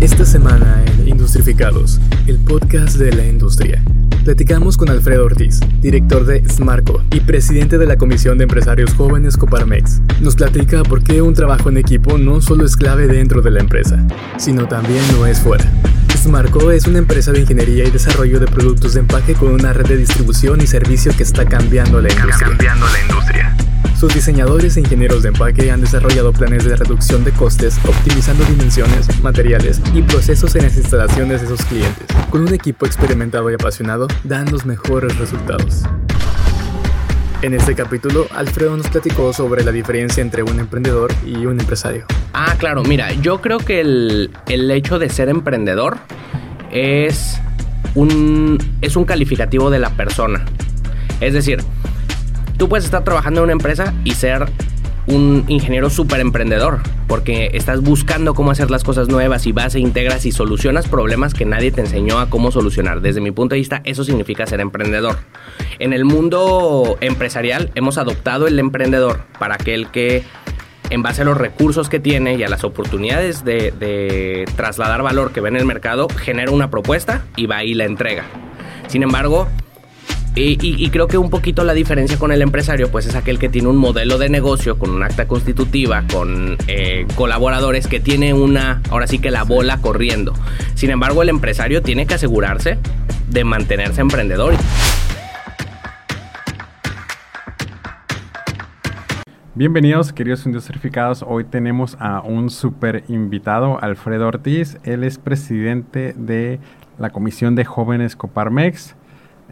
Esta semana en Industrificados, el podcast de la industria. Platicamos con Alfredo Ortiz, director de Smarco y presidente de la Comisión de Empresarios Jóvenes Coparmex. Nos platica por qué un trabajo en equipo no solo es clave dentro de la empresa, sino también lo es fuera. Smarco es una empresa de ingeniería y desarrollo de productos de empaque con una red de distribución y servicio que está cambiando la industria. Cambiando la industria. Sus diseñadores e ingenieros de empaque han desarrollado planes de reducción de costes, optimizando dimensiones, materiales y procesos en las instalaciones de sus clientes. Con un equipo experimentado y apasionado, dan los mejores resultados. En este capítulo, Alfredo nos platicó sobre la diferencia entre un emprendedor y un empresario. Ah, claro, mira, yo creo que el, el hecho de ser emprendedor es un, es un calificativo de la persona. Es decir, tú puedes estar trabajando en una empresa y ser un ingeniero súper emprendedor, porque estás buscando cómo hacer las cosas nuevas y vas e integras y solucionas problemas que nadie te enseñó a cómo solucionar. Desde mi punto de vista, eso significa ser emprendedor. En el mundo empresarial hemos adoptado el emprendedor para aquel que en base a los recursos que tiene y a las oportunidades de, trasladar valor que ve en el mercado, genera una propuesta y va y la entrega. Sin embargo, y, creo que un poquito la diferencia con el empresario, pues es aquel que tiene un modelo de negocio con un acta constitutiva, con eh, colaboradores que tiene una, ahora sí que la bola corriendo. Sin embargo, el empresario tiene que asegurarse de mantenerse emprendedor. Bienvenidos, queridos industrificados. Hoy tenemos a un super invitado, Alfredo Ortiz. Él es presidente de la Comisión de Jóvenes Coparmex.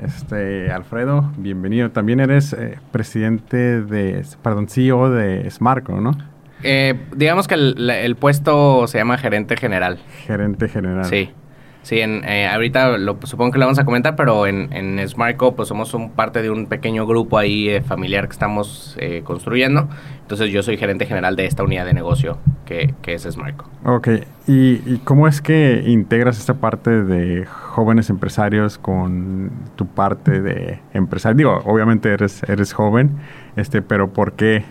Este, Alfredo, bienvenido. También eres eh, presidente de, perdón, CEO de Smarco, ¿no? Eh, digamos que el, el, puesto se llama gerente general. Gerente general. Sí. Sí, en, eh, ahorita lo, supongo que lo vamos a comentar, pero en, en Smartco pues somos un, parte de un pequeño grupo ahí eh, familiar que estamos eh, construyendo. Entonces yo soy gerente general de esta unidad de negocio que, que es Smartco. Ok, ¿Y, ¿Y, cómo es que integras esta parte de jóvenes empresarios con tu parte de empresario? Digo, obviamente eres, eres joven, este, pero ¿por qué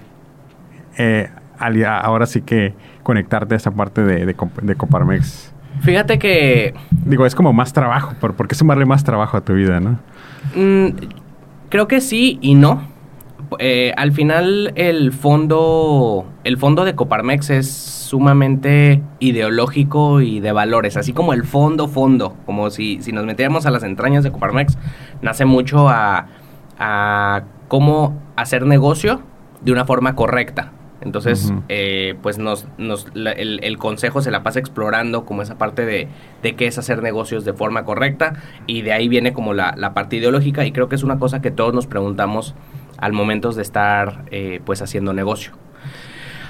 ahora sí que conectarte a esa parte de, de, de Coparmex? Fíjate que... Digo, es como más trabajo, ¿por qué sumarle más trabajo a tu vida, no? Mm, creo que sí y no. Eh, al final el fondo, el fondo de Coparmex es sumamente ideológico y de valores, así como el fondo, fondo, como si, si nos metiéramos a las entrañas de Coparmex, nace mucho a, a cómo hacer negocio de una forma correcta. Entonces, uh -huh. eh, pues nos, nos la, el, el, consejo se la pasa explorando como esa parte de, de qué es hacer negocios de forma correcta y de ahí viene como la, la, parte ideológica y creo que es una cosa que todos nos preguntamos al momento de estar eh, pues haciendo negocio.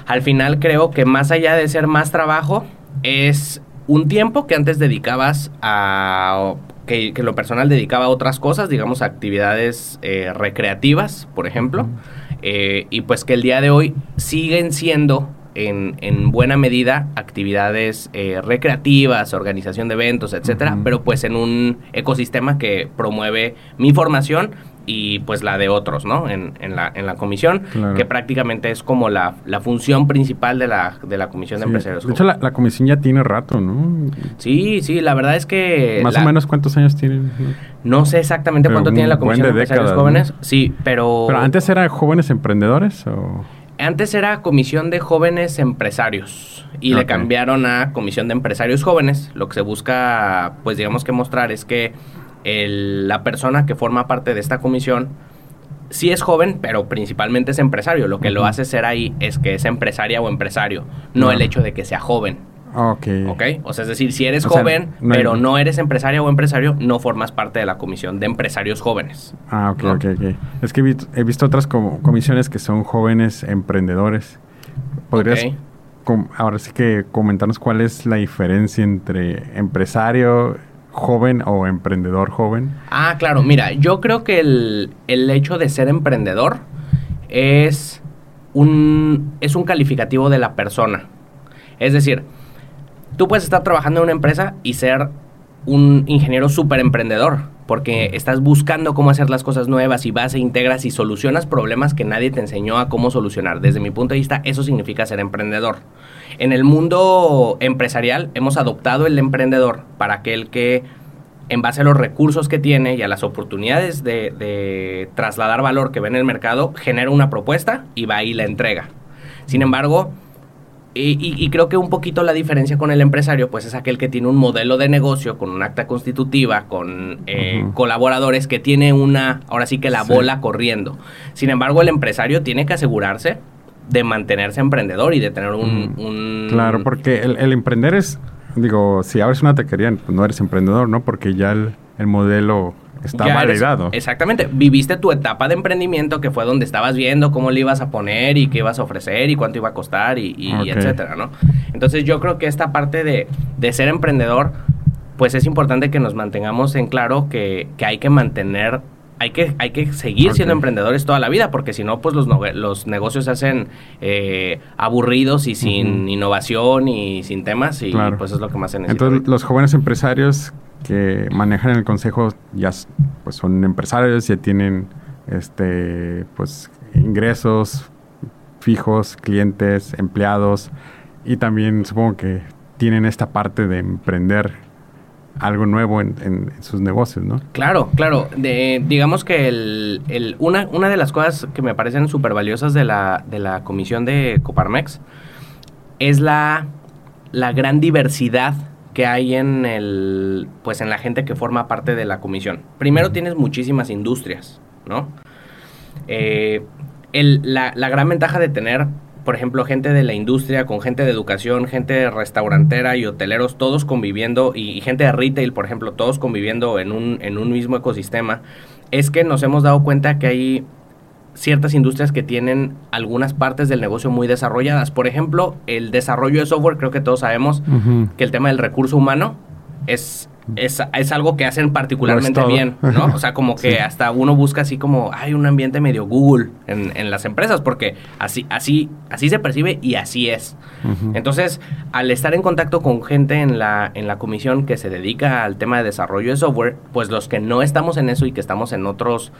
Al final creo que más allá de ser más trabajo es un tiempo que antes dedicabas a que, que lo personal dedicaba a otras cosas, digamos actividades eh, recreativas, por ejemplo. Uh -huh. Eh, y pues que el día de hoy siguen siendo en, en buena medida actividades eh, recreativas, organización de eventos, etcétera, uh -huh. pero pues en un ecosistema que promueve mi formación y pues la de otros, ¿no? En, en, la, en la comisión, claro. que prácticamente es como la, la, función principal de la, de la comisión sí. de empresarios. De hecho, la, la, comisión ya tiene rato, ¿no? Sí, sí, la verdad es que... Más la, o menos cuántos años tiene. No sé exactamente pero cuánto tiene la comisión de, de empresarios décadas, jóvenes, ¿no? sí, pero... Pero antes era jóvenes emprendedores o... Antes era Comisión de Jóvenes Empresarios y okay. le cambiaron a Comisión de Empresarios Jóvenes. Lo que se busca, pues digamos que mostrar es que el, la persona que forma parte de esta comisión sí es joven, pero principalmente es empresario. Lo que uh -huh. lo hace ser ahí es que es empresaria o empresario, no el hecho de que sea joven. Ok. Ok. O sea, es decir, si eres o joven, sea, no pero no eres empresaria o empresario, no formas parte de la comisión de empresarios jóvenes. Ah, ok, ¿no? ok, ok. Es que he visto, he visto otras com comisiones que son jóvenes emprendedores. ¿Podrías okay. ahora sí que comentarnos cuál es la diferencia entre empresario joven o emprendedor joven? Ah, claro. Mira, yo creo que el, el hecho de ser emprendedor es un, es un calificativo de la persona. Es decir, tú puedes estar trabajando en una empresa y ser un ingeniero súper emprendedor, porque estás buscando cómo hacer las cosas nuevas y vas e integras y solucionas problemas que nadie te enseñó a cómo solucionar. Desde mi punto de vista, eso significa ser emprendedor. En el mundo empresarial hemos adoptado el emprendedor para aquel que en base a los recursos que tiene y a las oportunidades de, trasladar valor que ve en el mercado, genera una propuesta y va y la entrega. Sin embargo, y, creo que un poquito la diferencia con el empresario, pues es aquel que tiene un modelo de negocio con un acta constitutiva, con eh, colaboradores que tiene una, ahora sí que la bola corriendo. Sin embargo, el empresario tiene que asegurarse de mantenerse emprendedor y de tener un... Claro, porque el, emprender es, digo, si abres una taquería, pues no eres emprendedor, ¿no? Porque ya el modelo Está validado. exactamente. Viviste tu etapa de emprendimiento que fue donde estabas viendo cómo le ibas a poner y qué ibas a ofrecer y cuánto iba a costar y, etcétera, ¿no? Entonces yo creo que esta parte de, ser emprendedor, pues es importante que nos mantengamos en claro que, hay que mantener hay que, hay que seguir siendo emprendedores toda la vida, porque si no, pues los, los negocios se hacen eh, aburridos y sin innovación y sin temas, y pues es lo que más se necesita. Entonces, los jóvenes empresarios que manejan el consejo ya pues son empresarios, ya tienen este pues ingresos fijos, clientes, empleados y también supongo que tienen esta parte de emprender algo nuevo en, sus negocios, ¿no? Claro, claro. Digamos que el, una, una de las cosas que me parecen súper valiosas de la, de la comisión de Coparmex es la, la gran diversidad que hay en el pues en la gente que forma parte de la comisión. Primero tienes muchísimas industrias, ¿no? Eh, la, gran ventaja de tener, por ejemplo, gente de la industria con gente de educación, gente restaurantera y hoteleros, todos conviviendo, y, gente de retail, por ejemplo, todos conviviendo en un, en un mismo ecosistema, es que nos hemos dado cuenta que hay ciertas industrias que tienen algunas partes del negocio muy desarrolladas. Por ejemplo, el desarrollo de software, creo que todos sabemos que el tema del recurso humano es, es, algo que hacen particularmente bien, ¿no? O sea, como que hasta uno busca así como, hay un ambiente medio Google en, las empresas, porque así, así, así se percibe y así es. Entonces, al estar en contacto con gente en la, en la comisión que se dedica al tema de desarrollo de software, pues los que no estamos en eso y que estamos en otros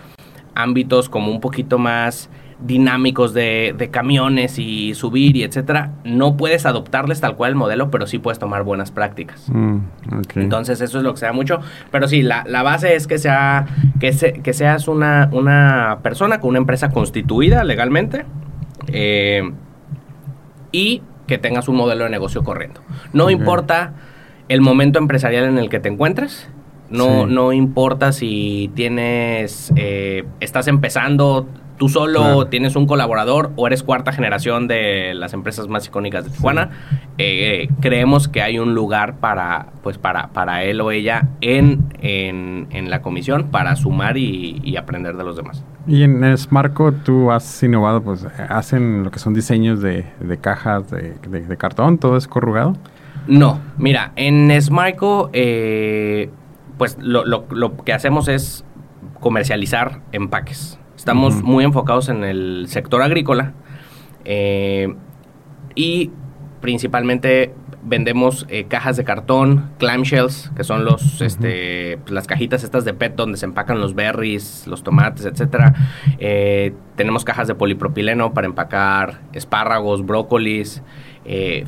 ámbitos como un poquito más dinámicos de, camiones y subir y etcétera, no puedes adoptarles tal cual el modelo, pero sí puedes tomar buenas prácticas. Mm, Entonces eso es lo que se da mucho. Pero sí, la, base es que, sea, que, que seas una, una persona con una empresa constituida legalmente eh, y que tengas un modelo de negocio corriendo. No importa el momento empresarial en el que te encuentres, no, no importa si tienes, eh, estás empezando tú solo, tienes un colaborador o eres cuarta generación de las empresas más icónicas de Tijuana. Eh, creemos que hay un lugar para, pues para, para él o ella en, en, la comisión para sumar y, aprender de los demás. Y en Smarco tú has innovado, pues hacen lo que son diseños de, cajas de, de, cartón, todo es corrugado. No, mira, en Smarco eh, pues lo, lo, lo, que hacemos es comercializar empaques. Estamos muy enfocados en el sector agrícola eh, y principalmente vendemos eh, cajas de cartón, clamshells, que son los, este, pues, las cajitas estas de PET donde se empacan los berries, los tomates, etcétera. Eh, tenemos cajas de polipropileno para empacar espárragos, brócolis,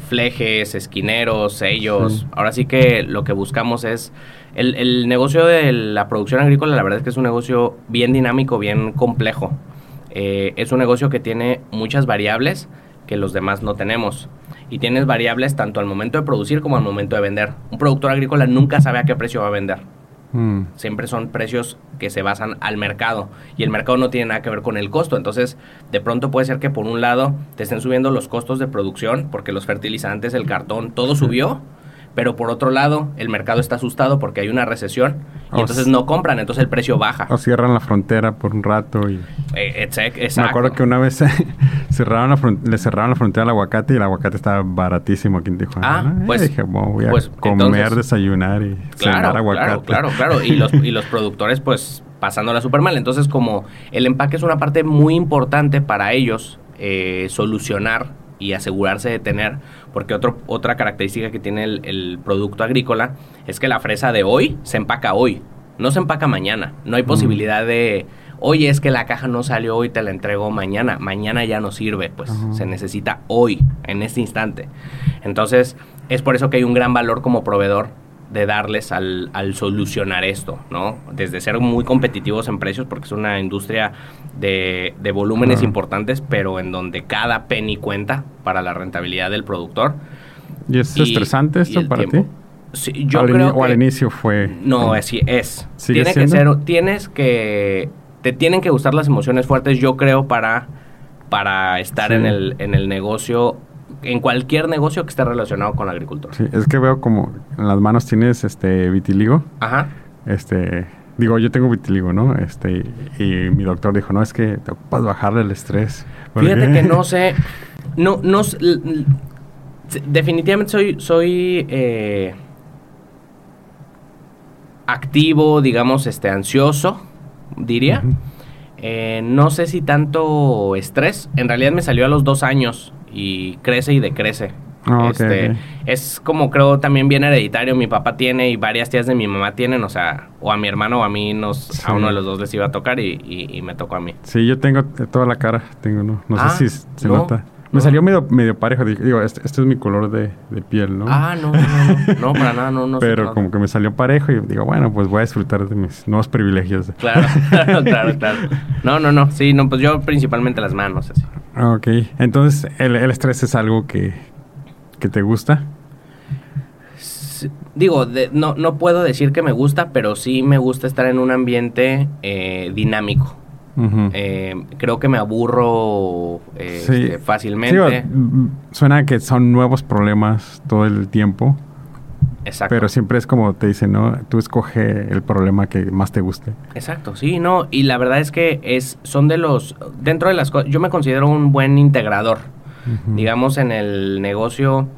flejes, esquineros, sellos. Ahora sí que lo que buscamos es el, negocio de la producción agrícola, la verdad es que es un negocio bien dinámico, bien complejo. Eh, es un negocio que tiene muchas variables que los demás no tenemos. Y tienes variables tanto al momento de producir como al momento de vender. Un productor agrícola nunca sabe a qué precio va a vender. Mm. Siempre son precios que se basan al mercado y el mercado no tiene nada que ver con el costo. Entonces, de pronto puede ser que por un lado te estén subiendo los costos de producción porque los fertilizantes, el cartón, todo subió pero por otro lado, el mercado está asustado porque hay una recesión y entonces no compran, entonces el precio baja. O cierran la frontera por un rato y... Eh, exacto. Me acuerdo que una vez cerraron la le cerraron la frontera al aguacate y el aguacate estaba baratísimo aquí en Tijuana. Ah, pues... dije, voy a pues, comer, desayunar y cenar aguacate. Claro, claro, claro. Y los, y los productores pues pasándola súper mal. Entonces como el empaque es una parte muy importante para ellos eh, solucionar y asegurarse de tener, porque otro, otra característica que tiene el, producto agrícola es que la fresa de hoy se empaca hoy. No se empaca mañana. No hay posibilidad de, oye, es que la caja no salió hoy, te la entrego mañana. Mañana ya no sirve, pues se necesita hoy, en este instante. Entonces, es por eso que hay un gran valor como proveedor de darles al, al, solucionar esto, ¿no? Desde ser muy competitivos en precios, porque es una industria de, de volúmenes importantes, pero en donde cada penny cuenta para la rentabilidad del productor. ¿Y es estresante esto para ti? Sí, yo creo o al inicio fue... No, así es. Tiene que ser, tienes que... Te tienen que gustar las emociones fuertes, yo creo, para, para estar en, el, en el negocio en cualquier negocio que esté relacionado con la agricultura. Sí, es que veo como en las manos tienes este vitiligo. Ajá. Este, digo, yo tengo vitiligo, ¿no? Este, y mi doctor dijo, no, es que te ocupas bajarle el estrés. Fíjate que no sé, no, no, definitivamente soy, soy eh, activo, digamos, este, ansioso, diría. Eh, no sé si tanto estrés. En realidad me salió a los dos años y crece y decrece. Ah, este, Es como creo también bien hereditario. Mi papá tiene y varias tías de mi mamá tienen, o sea, o a mi hermano o a mí, nos, a uno de los dos les iba a tocar y, me tocó a mí. Sí, yo tengo toda la cara, tengo, no, no sé ah, si se nota. Me salió medio, medio parejo. Digo, este, este, es mi color de, piel, ¿no? Ah, no, no, no, no, para nada, no, no. Pero como que me salió parejo y digo, bueno, pues voy a disfrutar de mis nuevos privilegios. Claro, claro, claro. No, no, no. Sí, no, pues yo principalmente las manos, así. Ok. Entonces, ¿el, estrés es algo que, que te gusta? digo, no, no puedo decir que me gusta, pero sí me gusta estar en un ambiente eh, dinámico. Eh, creo que me aburro este, fácilmente. Mm, suena que son nuevos problemas todo el tiempo. Exacto. Pero siempre es como te dicen, ¿no? Tú escoge el problema que más te guste. Exacto, sí, no. Y la verdad es que es, son de los, dentro de las cosas, yo me considero un buen integrador. Digamos, en el negocio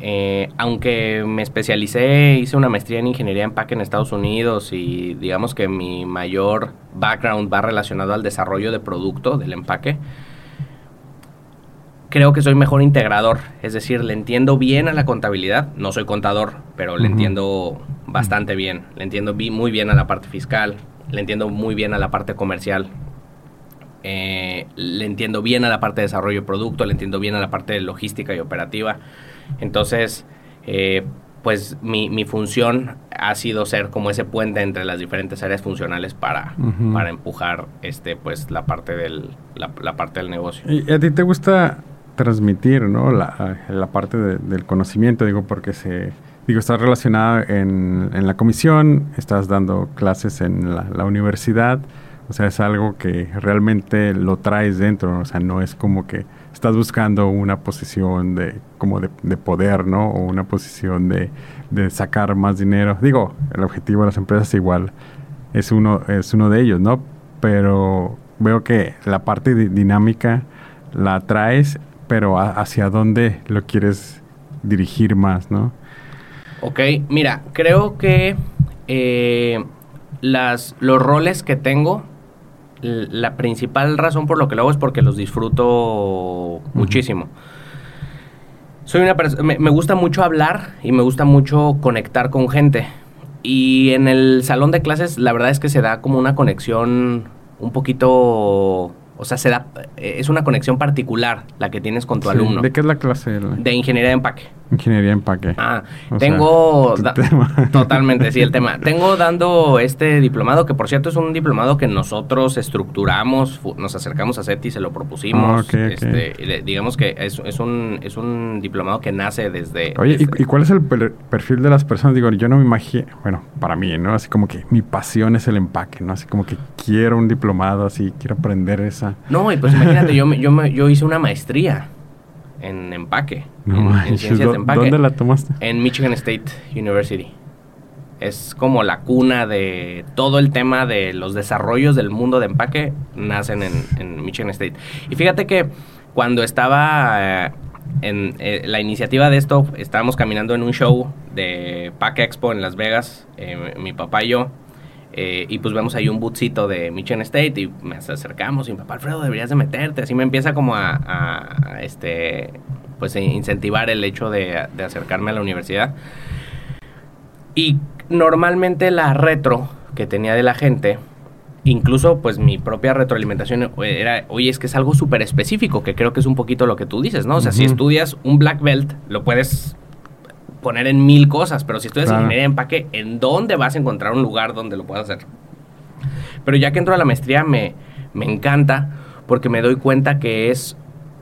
eh, aunque me especialicé, hice una maestría en ingeniería de empaque en Estados Unidos y digamos que mi mayor background va relacionado al desarrollo de producto, del empaque, creo que soy mejor integrador, es decir, le entiendo bien a la contabilidad, no soy contador, pero le entiendo bastante bien, le entiendo muy bien a la parte fiscal, le entiendo muy bien a la parte comercial, eh, le entiendo bien a la parte de desarrollo de producto, le entiendo bien a la parte de logística y operativa. Entonces, eh, pues mi, mi, función ha sido ser como ese puente entre las diferentes áreas funcionales para, para empujar este pues la parte del la, parte del negocio. ¿Y a ti te gusta transmitir, ¿no? La, parte del conocimiento, digo, porque se digo, estás relacionada en, en la comisión, estás dando clases en la, la universidad, o sea, es algo que realmente lo traes dentro, o sea, no es como que estás buscando una posición de como de, poder, ¿no? O una posición de, de, sacar más dinero. Digo, el objetivo de las empresas igual es uno, es uno de ellos, ¿no? Pero veo que la parte dinámica la traes, pero hacia dónde lo quieres dirigir más, ¿no? Ok, mira, creo que eh, las, los roles que tengo la principal razón por lo que lo hago es porque los disfruto muchísimo. Soy una me, me gusta mucho hablar y me gusta mucho conectar con gente. Y en el salón de clases la verdad es que se da como una conexión un poquito o sea, se da, eh, es una conexión particular la que tienes con tu alumno. ¿De qué es la clase? De ingeniería de empaque. Ingeniería empaque. Ah, tengo... totalmente, sí, el tema. Tengo dando este diplomado, que por cierto es un diplomado que nosotros estructuramos, nos acercamos a SETI, se lo propusimos. Ah, este, digamos que es, es, un, es un diplomado que nace desde... Oye, ¿y, cuál es el perfil de las personas? Digo, yo no me imagino, bueno, para mí, ¿no? Así como que mi pasión es el empaque, ¿no? Así como que quiero un diplomado, así, quiero aprender esa... No, y pues imagínate, yo, yo, yo hice una maestría en empaque. En, ciencias de empaque. ¿Dónde la tomaste? En Michigan State University. Es como la cuna de todo el tema de los desarrollos del mundo de empaque, nacen en, Michigan State. Y fíjate que cuando estaba eh, en eh, la iniciativa de esto, estábamos caminando en un show de Pack Expo en Las Vegas, eh, mi papá y yo, eh, y pues vemos ahí un bootcito de Michigan State y me acercamos y mi papá, Alfredo, deberías de meterte. Así me empieza como a, este, pues incentivar el hecho de, acercarme a la universidad. Y normalmente la retro, que tenía de la gente, incluso pues mi propia retroalimentación era, oye, es que es algo súper específico, que creo que es un poquito lo que tú dices, ¿no? O sea, si estudias un black belt, lo puedes poner en mil cosas, pero si estudias ingeniería de empaque, ¿en dónde vas a encontrar un lugar donde lo puedas hacer? Pero ya que entro a la maestría me, me encanta porque me doy cuenta que es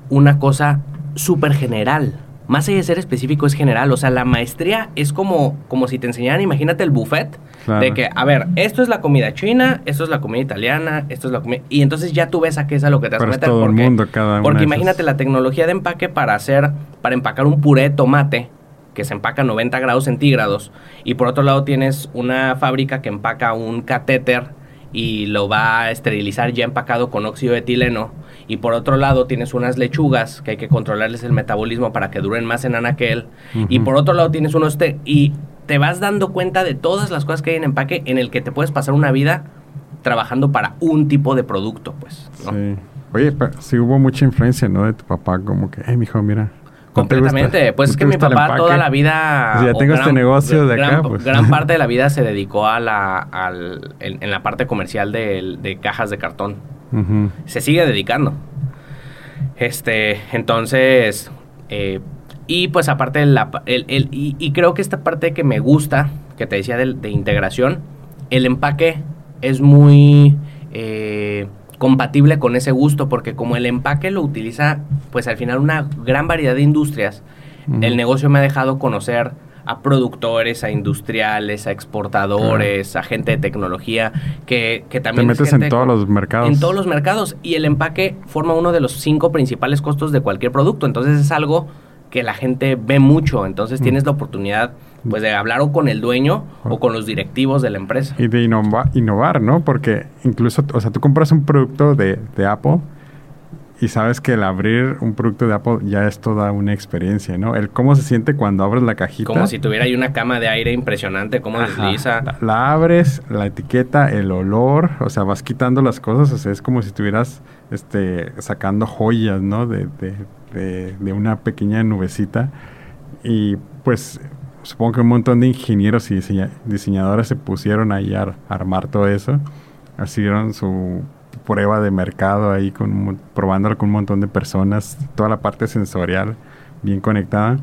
una cosa súper general más allá de ser específico, es general. O sea, la maestría es como, como si te enseñaran, imagínate el buffet, de que, a ver, esto es la comida china, esto es la comida italiana, esto es la comida... Y entonces ya tú ves a qué es a lo que te vas a meter. todo porque, el mundo, cada Porque imagínate la tecnología de empaque para hacer, para empacar un puré de tomate, que se empaca a 90 grados centígrados, y por otro lado tienes una fábrica que empaca un catéter y lo va a esterilizar ya empacado con óxido de etileno y por otro lado tienes unas lechugas que hay que controlarles el metabolismo para que duren más en anaquel y por otro lado tienes unos té y te vas dando cuenta de todas las cosas que hay en empaque en el que te puedes pasar una vida trabajando para un tipo de producto, pues. Sí. Oye, pero sí hubo mucha influencia, ¿no? De tu papá, como que, eh, mijo, mira, Completamente. Pues es que mi papá toda la vida... Ya tengo este negocio de acá. Pues. Gran parte de la vida se dedicó a la, al, en, la parte comercial de, de cajas de cartón. Se sigue dedicando. Este, entonces... Eh, y pues aparte, la, el, el, y, creo que esta parte que me gusta, que te decía de, de integración, el empaque es muy... Eh, compatible con ese gusto, porque como el empaque lo utiliza, pues al final una gran variedad de industrias, el negocio me ha dejado conocer a productores, a industriales, a exportadores, a gente de tecnología, que, que también... Te metes en todos los mercados. En todos los mercados. Y el empaque forma uno de los cinco principales costos de cualquier producto. Entonces es algo que la gente ve mucho. Entonces tienes la oportunidad pues de hablar o con el dueño o con los directivos de la empresa. Y de innovar, ¿no? Porque incluso, o sea, tú compras un producto de, Apple y sabes que el abrir un producto de Apple ya es toda una experiencia, ¿no? El cómo se siente cuando abres la cajita. Como si tuviera ahí una cama de aire impresionante, cómo desliza. La, abres, la etiqueta, el olor, o sea, vas quitando las cosas, o sea, es como si estuvieras este, sacando joyas, ¿no? De, de, de, de una pequeña nubecita. Y pues supongo que un montón de ingenieros y diseñadores se pusieron ahí a, armar todo eso. Hicieron su prueba de mercado ahí, con, probándolo con un montón de personas, toda la parte sensorial bien conectada.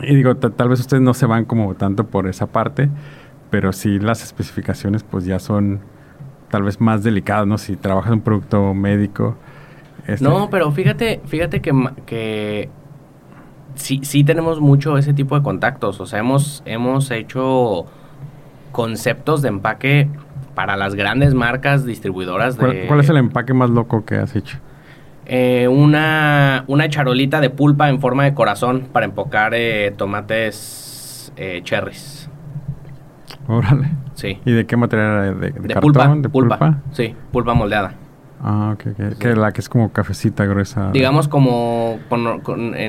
Y digo, tal vez ustedes no se van como tanto por esa parte, pero sí las especificaciones pues ya son tal vez más delicadas, ¿no? Si trabajas un producto médico. Este no, pero fíjate, fíjate que, que sí, sí tenemos mucho ese tipo de contactos. O sea, hemos, hemos hecho conceptos de empaque para las grandes marcas distribuidoras de... ¿Cuál, es el empaque más loco que has hecho? Eh, una, una charolita de pulpa en forma de corazón para empocar eh, tomates eh, cherries. Órale. Sí. ¿Y de qué material? ¿De, de, pulpa, ¿De pulpa? Sí, pulpa moldeada. Ah, ok, ok. Que la que es como cafecita gruesa. Digamos como,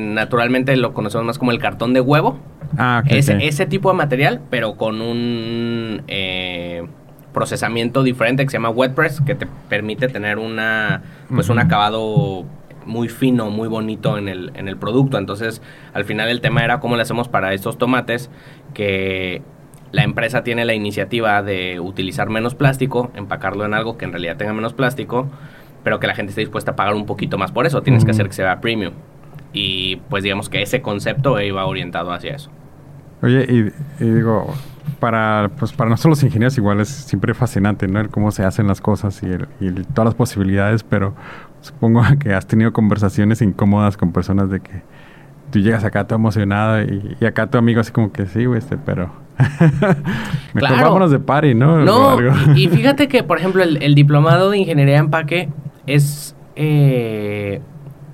naturalmente lo conocemos más como el cartón de huevo. Ah, ok. Ese, ese tipo de material, pero con un eh, procesamiento diferente que se llama wet press, que te permite tener una, pues un acabado muy fino, muy bonito en el, en el producto. Entonces, al final el tema era cómo le hacemos para estos tomates que la empresa tiene la iniciativa de utilizar menos plástico, empacarlo en algo que en realidad tenga menos plástico, pero que la gente esté dispuesta a pagar un poquito más por eso. Tienes que hacer que sea premium. Y pues digamos que ese concepto iba orientado hacia eso. Oye, y, digo, para, pues para nosotros los ingenieros igual es siempre fascinante, ¿no? El cómo se hacen las cosas y, y todas las posibilidades, pero supongo que has tenido conversaciones incómodas con personas de que tú llegas acá todo emocionado y, y acá tu amigo así como que sí, güey, este, pero Mejor vámonos de party, ¿no? No, y, fíjate que, por ejemplo, el, diplomado de ingeniería de empaque es, eh,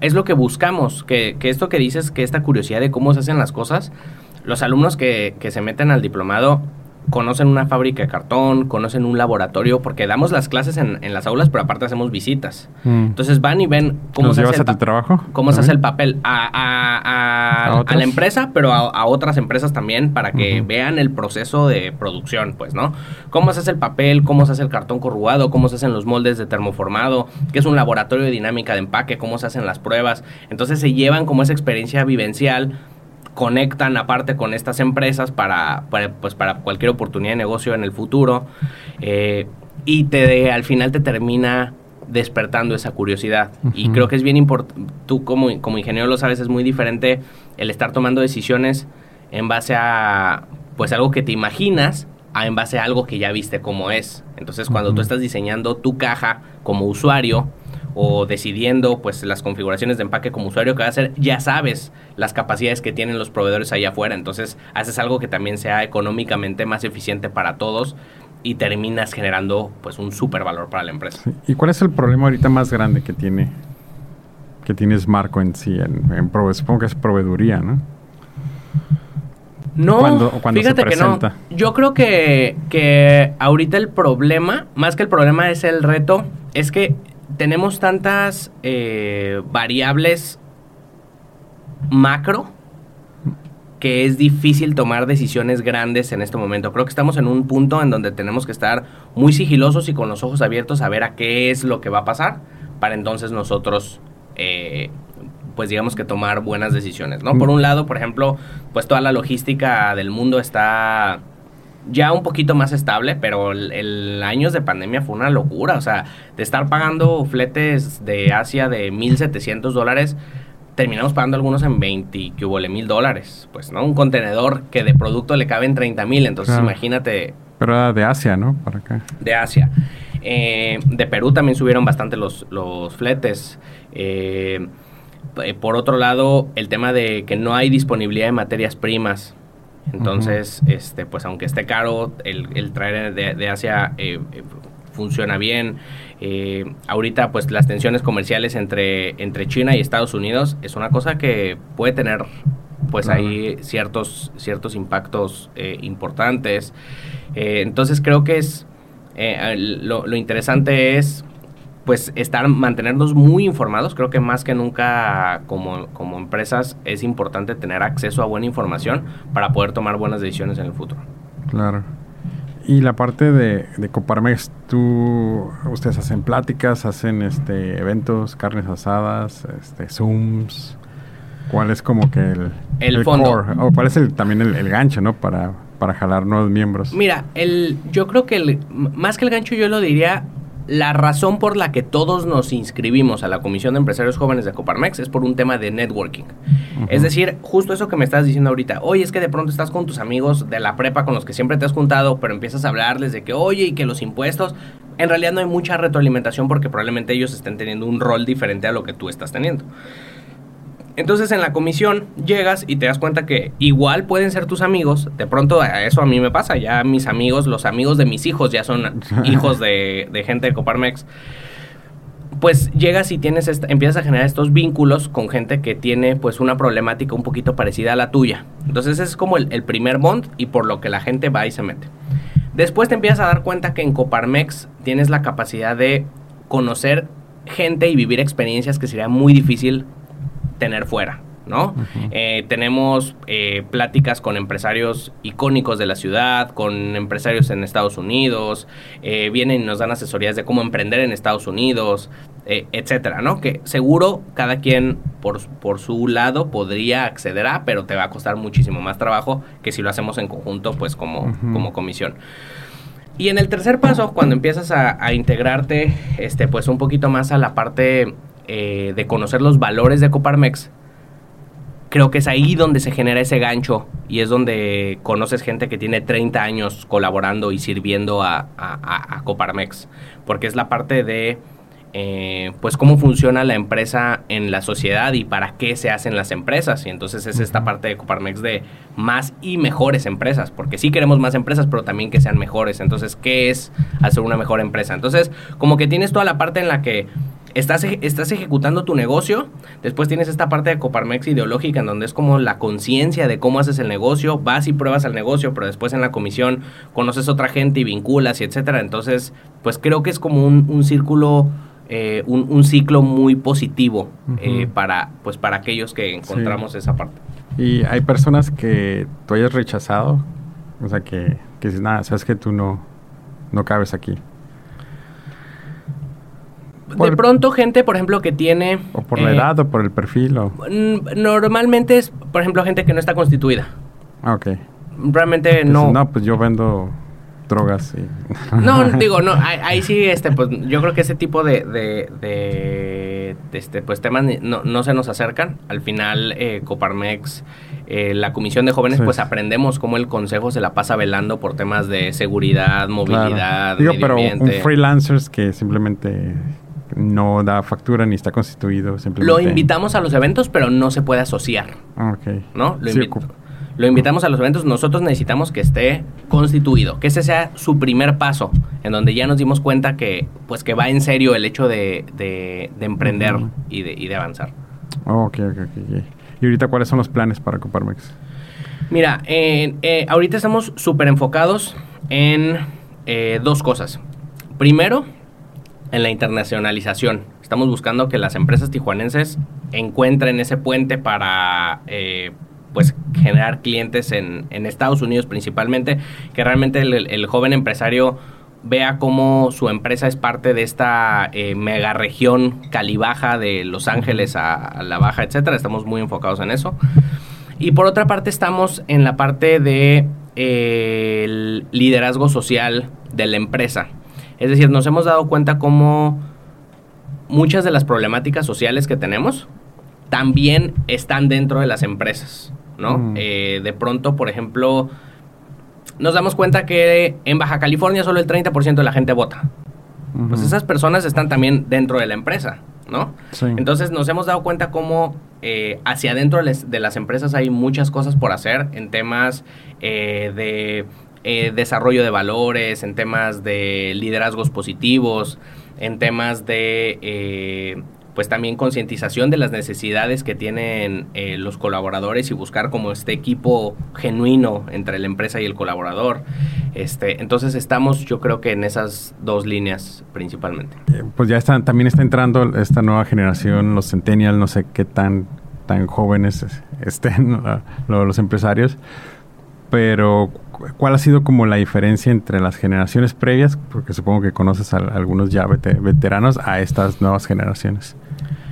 es lo que buscamos, que, que, esto que dices, que esta curiosidad de cómo se hacen las cosas, los alumnos que, que se meten al diplomado conocen una fábrica de cartón, conocen un laboratorio, porque damos las clases en, en las aulas, pero aparte hacemos visitas. Mm. Entonces van y ven cómo se hace el trabajo? Cómo se hace el papel a, a, a, la empresa, pero a, otras empresas también, para que vean el proceso de producción, pues, ¿no? Cómo se hace el papel, cómo se hace el cartón corrugado, cómo se hacen los moldes de termoformado, que es un laboratorio de dinámica de empaque, cómo se hacen las pruebas. Entonces se llevan como esa experiencia vivencial conectan aparte con estas empresas para, pues, para cualquier oportunidad de negocio en el futuro eh, y te al final te termina despertando esa curiosidad. Y creo que es bien importante, tú como, como ingeniero lo sabes, es muy diferente el estar tomando decisiones en base a pues algo que te imaginas a en base a algo que ya viste cómo es. Entonces, cuando tú estás diseñando tu caja como usuario o decidiendo pues las configuraciones de empaque como usuario que va a hacer, ya sabes las capacidades que tienen los proveedores allá afuera. Entonces, haces algo que también sea económicamente más eficiente para todos y terminas generando pues un super valor para la empresa. ¿Y cuál es el problema ahorita más grande que tiene que tienes Marco en sí en, en supongo que es proveeduría, ¿no? No, fíjate que no. Yo creo que, que ahorita el problema, más que el problema es el reto, es que tenemos tantas eh, variables macro que es difícil tomar decisiones grandes en este momento. Creo que estamos en un punto en donde tenemos que estar muy sigilosos y con los ojos abiertos a ver a qué es lo que va a pasar para entonces nosotros eh, pues digamos que tomar buenas decisiones, ¿no? Por un lado, por ejemplo, pues toda la logística del mundo está ya un poquito más estable, pero el, años de pandemia fue una locura, o sea, de estar pagando fletes de Asia de 1.700 dólares, terminamos pagando algunos en 20, que hubo mil dólares, pues, ¿no? Un contenedor que de producto le cabe en 30 mil, entonces imagínate. Pero era de Asia, ¿no? Para acá. De Asia. Eh, de Perú también subieron bastante los, los fletes. Eh, eh, por otro lado, el tema de que no hay disponibilidad de materias primas. Entonces, este, pues aunque esté caro, el, traer de, Asia eh, eh, funciona bien. ahorita, pues las tensiones comerciales entre, entre China y Estados Unidos es una cosa que puede tener, pues ahí ciertos, ciertos impactos importantes. entonces, creo que es, lo, lo interesante es pues estar, mantenernos muy informados. Creo que más que nunca como, como empresas es importante tener acceso a buena información para poder tomar buenas decisiones en el futuro. Claro. Y la parte de, de Coparmex, tú, ustedes hacen pláticas, hacen este eventos, carnes asadas, este Zooms. ¿Cuál es como que el, el, fondo? O cuál es el, también el, gancho, ¿no? Para, para jalar nuevos miembros. Mira, el, yo creo que el, más que el gancho yo lo diría la razón por la que todos nos inscribimos a la Comisión de Empresarios Jóvenes de Coparmex es por un tema de networking. Es decir, justo eso que me estás diciendo ahorita. Oye, es que de pronto estás con tus amigos de la prepa con los que siempre te has juntado, pero empiezas a hablarles de que, oye, y que los impuestos. En realidad no hay mucha retroalimentación porque probablemente ellos estén teniendo un rol diferente a lo que tú estás teniendo. Entonces en la comisión llegas y te das cuenta que igual pueden ser tus amigos. De pronto eso a mí me pasa. Ya mis amigos, los amigos de mis hijos ya son hijos de, gente de Coparmex. Pues llegas y tienes empiezas a generar estos vínculos con gente que tiene pues una problemática un poquito parecida a la tuya. Entonces es como el, el primer bond y por lo que la gente va y se mete. Después te empiezas a dar cuenta que en Coparmex tienes la capacidad de conocer gente y vivir experiencias que sería muy difícil tener fuera. ¿no? Eh, tenemos eh, pláticas con empresarios icónicos de la ciudad, con empresarios en Estados Unidos, eh, vienen y nos dan asesorías de cómo emprender en Estados Unidos, etcétera, ¿no? Que seguro cada quien por, por, su lado podría acceder a, pero te va a costar muchísimo más trabajo que si lo hacemos en conjunto, pues como, como comisión. Y en el tercer paso, cuando empiezas a, a integrarte, este, pues un poquito más a la parte eh, de conocer los valores de Coparmex, creo que es ahí donde se genera ese gancho y es donde conoces gente que tiene 30 años colaborando y sirviendo a, Coparmex, porque es la parte de eh, pues cómo funciona la empresa en la sociedad y para qué se hacen las empresas. Y entonces es esta parte de Coparmex de más y mejores empresas, porque sí queremos más empresas, pero también que sean mejores. Entonces, ¿qué es hacer una mejor empresa? Entonces, como que tienes toda la parte en la que estás, estás ejecutando tu negocio, después tienes esta parte de Coparmex ideológica en donde es como la conciencia de cómo haces el negocio, vas y pruebas el negocio, pero después en la comisión conoces otra gente y vinculas y etcétera. Entonces, pues creo que es como un, círculo, eh, un, ciclo muy positivo eh, para, pues para aquellos que encontramos esa parte. Y hay personas que tú hayas rechazado, o sea, que, que dices, nada, sabes que tú no, no cabes aquí. De pronto gente, por ejemplo, que tiene... O por la eh, edad o por el perfil o... Normalmente es, por ejemplo, gente que no está constituida. Ah, ok. Realmente no... No, pues yo vendo drogas y... No, digo, no, ahí, sí, este, pues yo creo que ese tipo de, de, este, pues temas no, no, se nos acercan. Al final, eh, Coparmex, eh, la Comisión de Jóvenes, pues aprendemos cómo el Consejo se la pasa velando por temas de seguridad, movilidad, Digo, pero un freelancers que simplemente no da factura ni está constituido. Simplemente... Lo invitamos a los eventos, pero no se puede asociar. Ah, ok. ¿No? Lo, lo invitamos a los eventos, nosotros necesitamos que esté constituido, que ese sea su primer paso, en donde ya nos dimos cuenta que, pues, que va en serio el hecho de, de, emprender y, de, y de avanzar. ok, ok, ok. ¿Y ahorita cuáles son los planes para Coparmex? Mira, eh, ahorita estamos súper enfocados en eh, dos cosas. Primero, en la internacionalización. Estamos buscando que las empresas tijuanenses encuentren ese puente para eh, pues generar clientes en, Estados Unidos principalmente, que realmente el, joven empresario vea cómo su empresa es parte de esta eh, mega región calibaja de Los Ángeles a, la baja, etcétera. Estamos muy enfocados en eso. Y por otra parte estamos en la parte de eh, liderazgo social de la empresa. Es decir, nos hemos dado cuenta cómo muchas de las problemáticas sociales que tenemos también están dentro de las empresas. ¿no? Mm. Eh, de pronto, por ejemplo, nos damos cuenta que en Baja California solo el 30% de la gente vota. Pues esas personas están también dentro de la empresa, ¿no? Entonces nos hemos dado cuenta cómo eh, hacia adentro de las empresas hay muchas cosas por hacer en temas eh, de desarrollo de valores, en temas de liderazgos positivos, en temas de pues también concientización de las necesidades que tienen eh, los colaboradores y buscar como este equipo genuino entre la empresa y el colaborador. Este, entonces estamos yo creo que en esas dos líneas principalmente. Eh, pues ya están, también está entrando esta nueva generación, los centennials, no sé qué tan, tan jóvenes estén los empresarios, pero ¿cuál ha sido como la diferencia entre las generaciones previas, porque supongo que conoces a, algunos ya veteranos, a estas nuevas generaciones?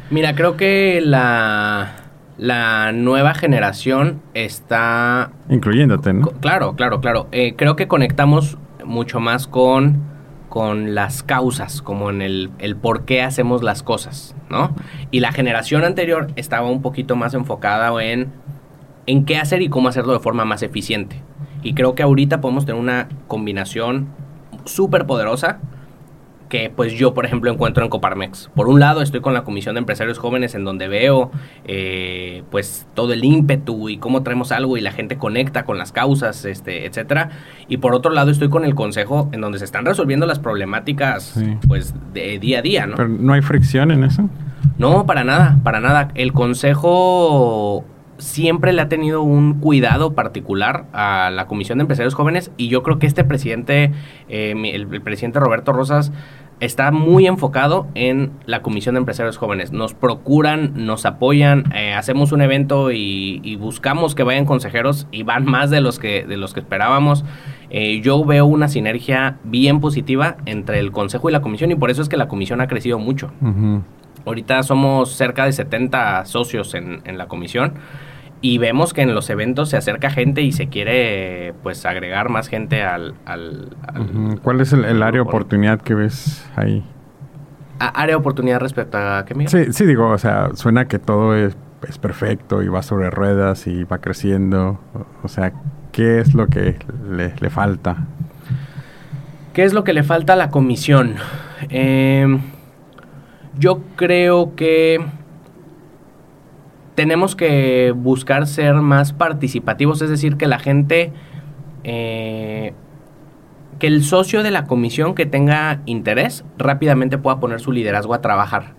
Mira, creo que la, la nueva generación está... Incluyéndote, ¿no? Claro, claro, claro. Eh, creo que conectamos mucho más con, con las causas, como en el, el por qué hacemos las cosas, ¿no? Y la generación anterior estaba un poquito más enfocada en, en qué hacer y cómo hacerlo de forma más eficiente. Y creo que ahorita podemos tener una combinación súper poderosa que pues yo, por ejemplo, encuentro en Coparmex. Por un lado, estoy con la Comisión de Empresarios Jóvenes en donde veo eh, pues todo el ímpetu y cómo traemos algo y la gente conecta con las causas, este, etcétera. Y por otro lado, estoy con el Consejo en donde se están resolviendo las problemáticas pues de día a día, ¿no? Pero no hay fricción en eso. No, para nada, para nada. El Consejo siempre le ha tenido un cuidado particular a la Comisión de Empresarios Jóvenes y yo creo que este presidente, eh, el, presidente Roberto Rosas, está muy enfocado en la Comisión de Empresarios Jóvenes. Nos procuran, nos apoyan, eh, hacemos un evento y, buscamos que vayan consejeros y van más de los que, de los que esperábamos. Eh, yo veo una sinergia bien positiva entre el Consejo y la Comisión y por eso es que la Comisión ha crecido mucho. Ahorita somos cerca de 70 socios en, en la Comisión y vemos que en los eventos se acerca gente y se quiere pues agregar más gente al... ¿Cuál es el, área de oportunidad que ves ahí? ¿Área de oportunidad respecto a qué mira? Sí, sí, digo, o sea, suena que todo es, perfecto y va sobre ruedas y va creciendo. O, sea, ¿qué es lo que le, falta? ¿Qué es lo que le falta a la comisión? Em, yo creo que tenemos que buscar ser más participativos, es decir, que la gente, eh, que el socio de la comisión que tenga interés rápidamente pueda poner su liderazgo a trabajar.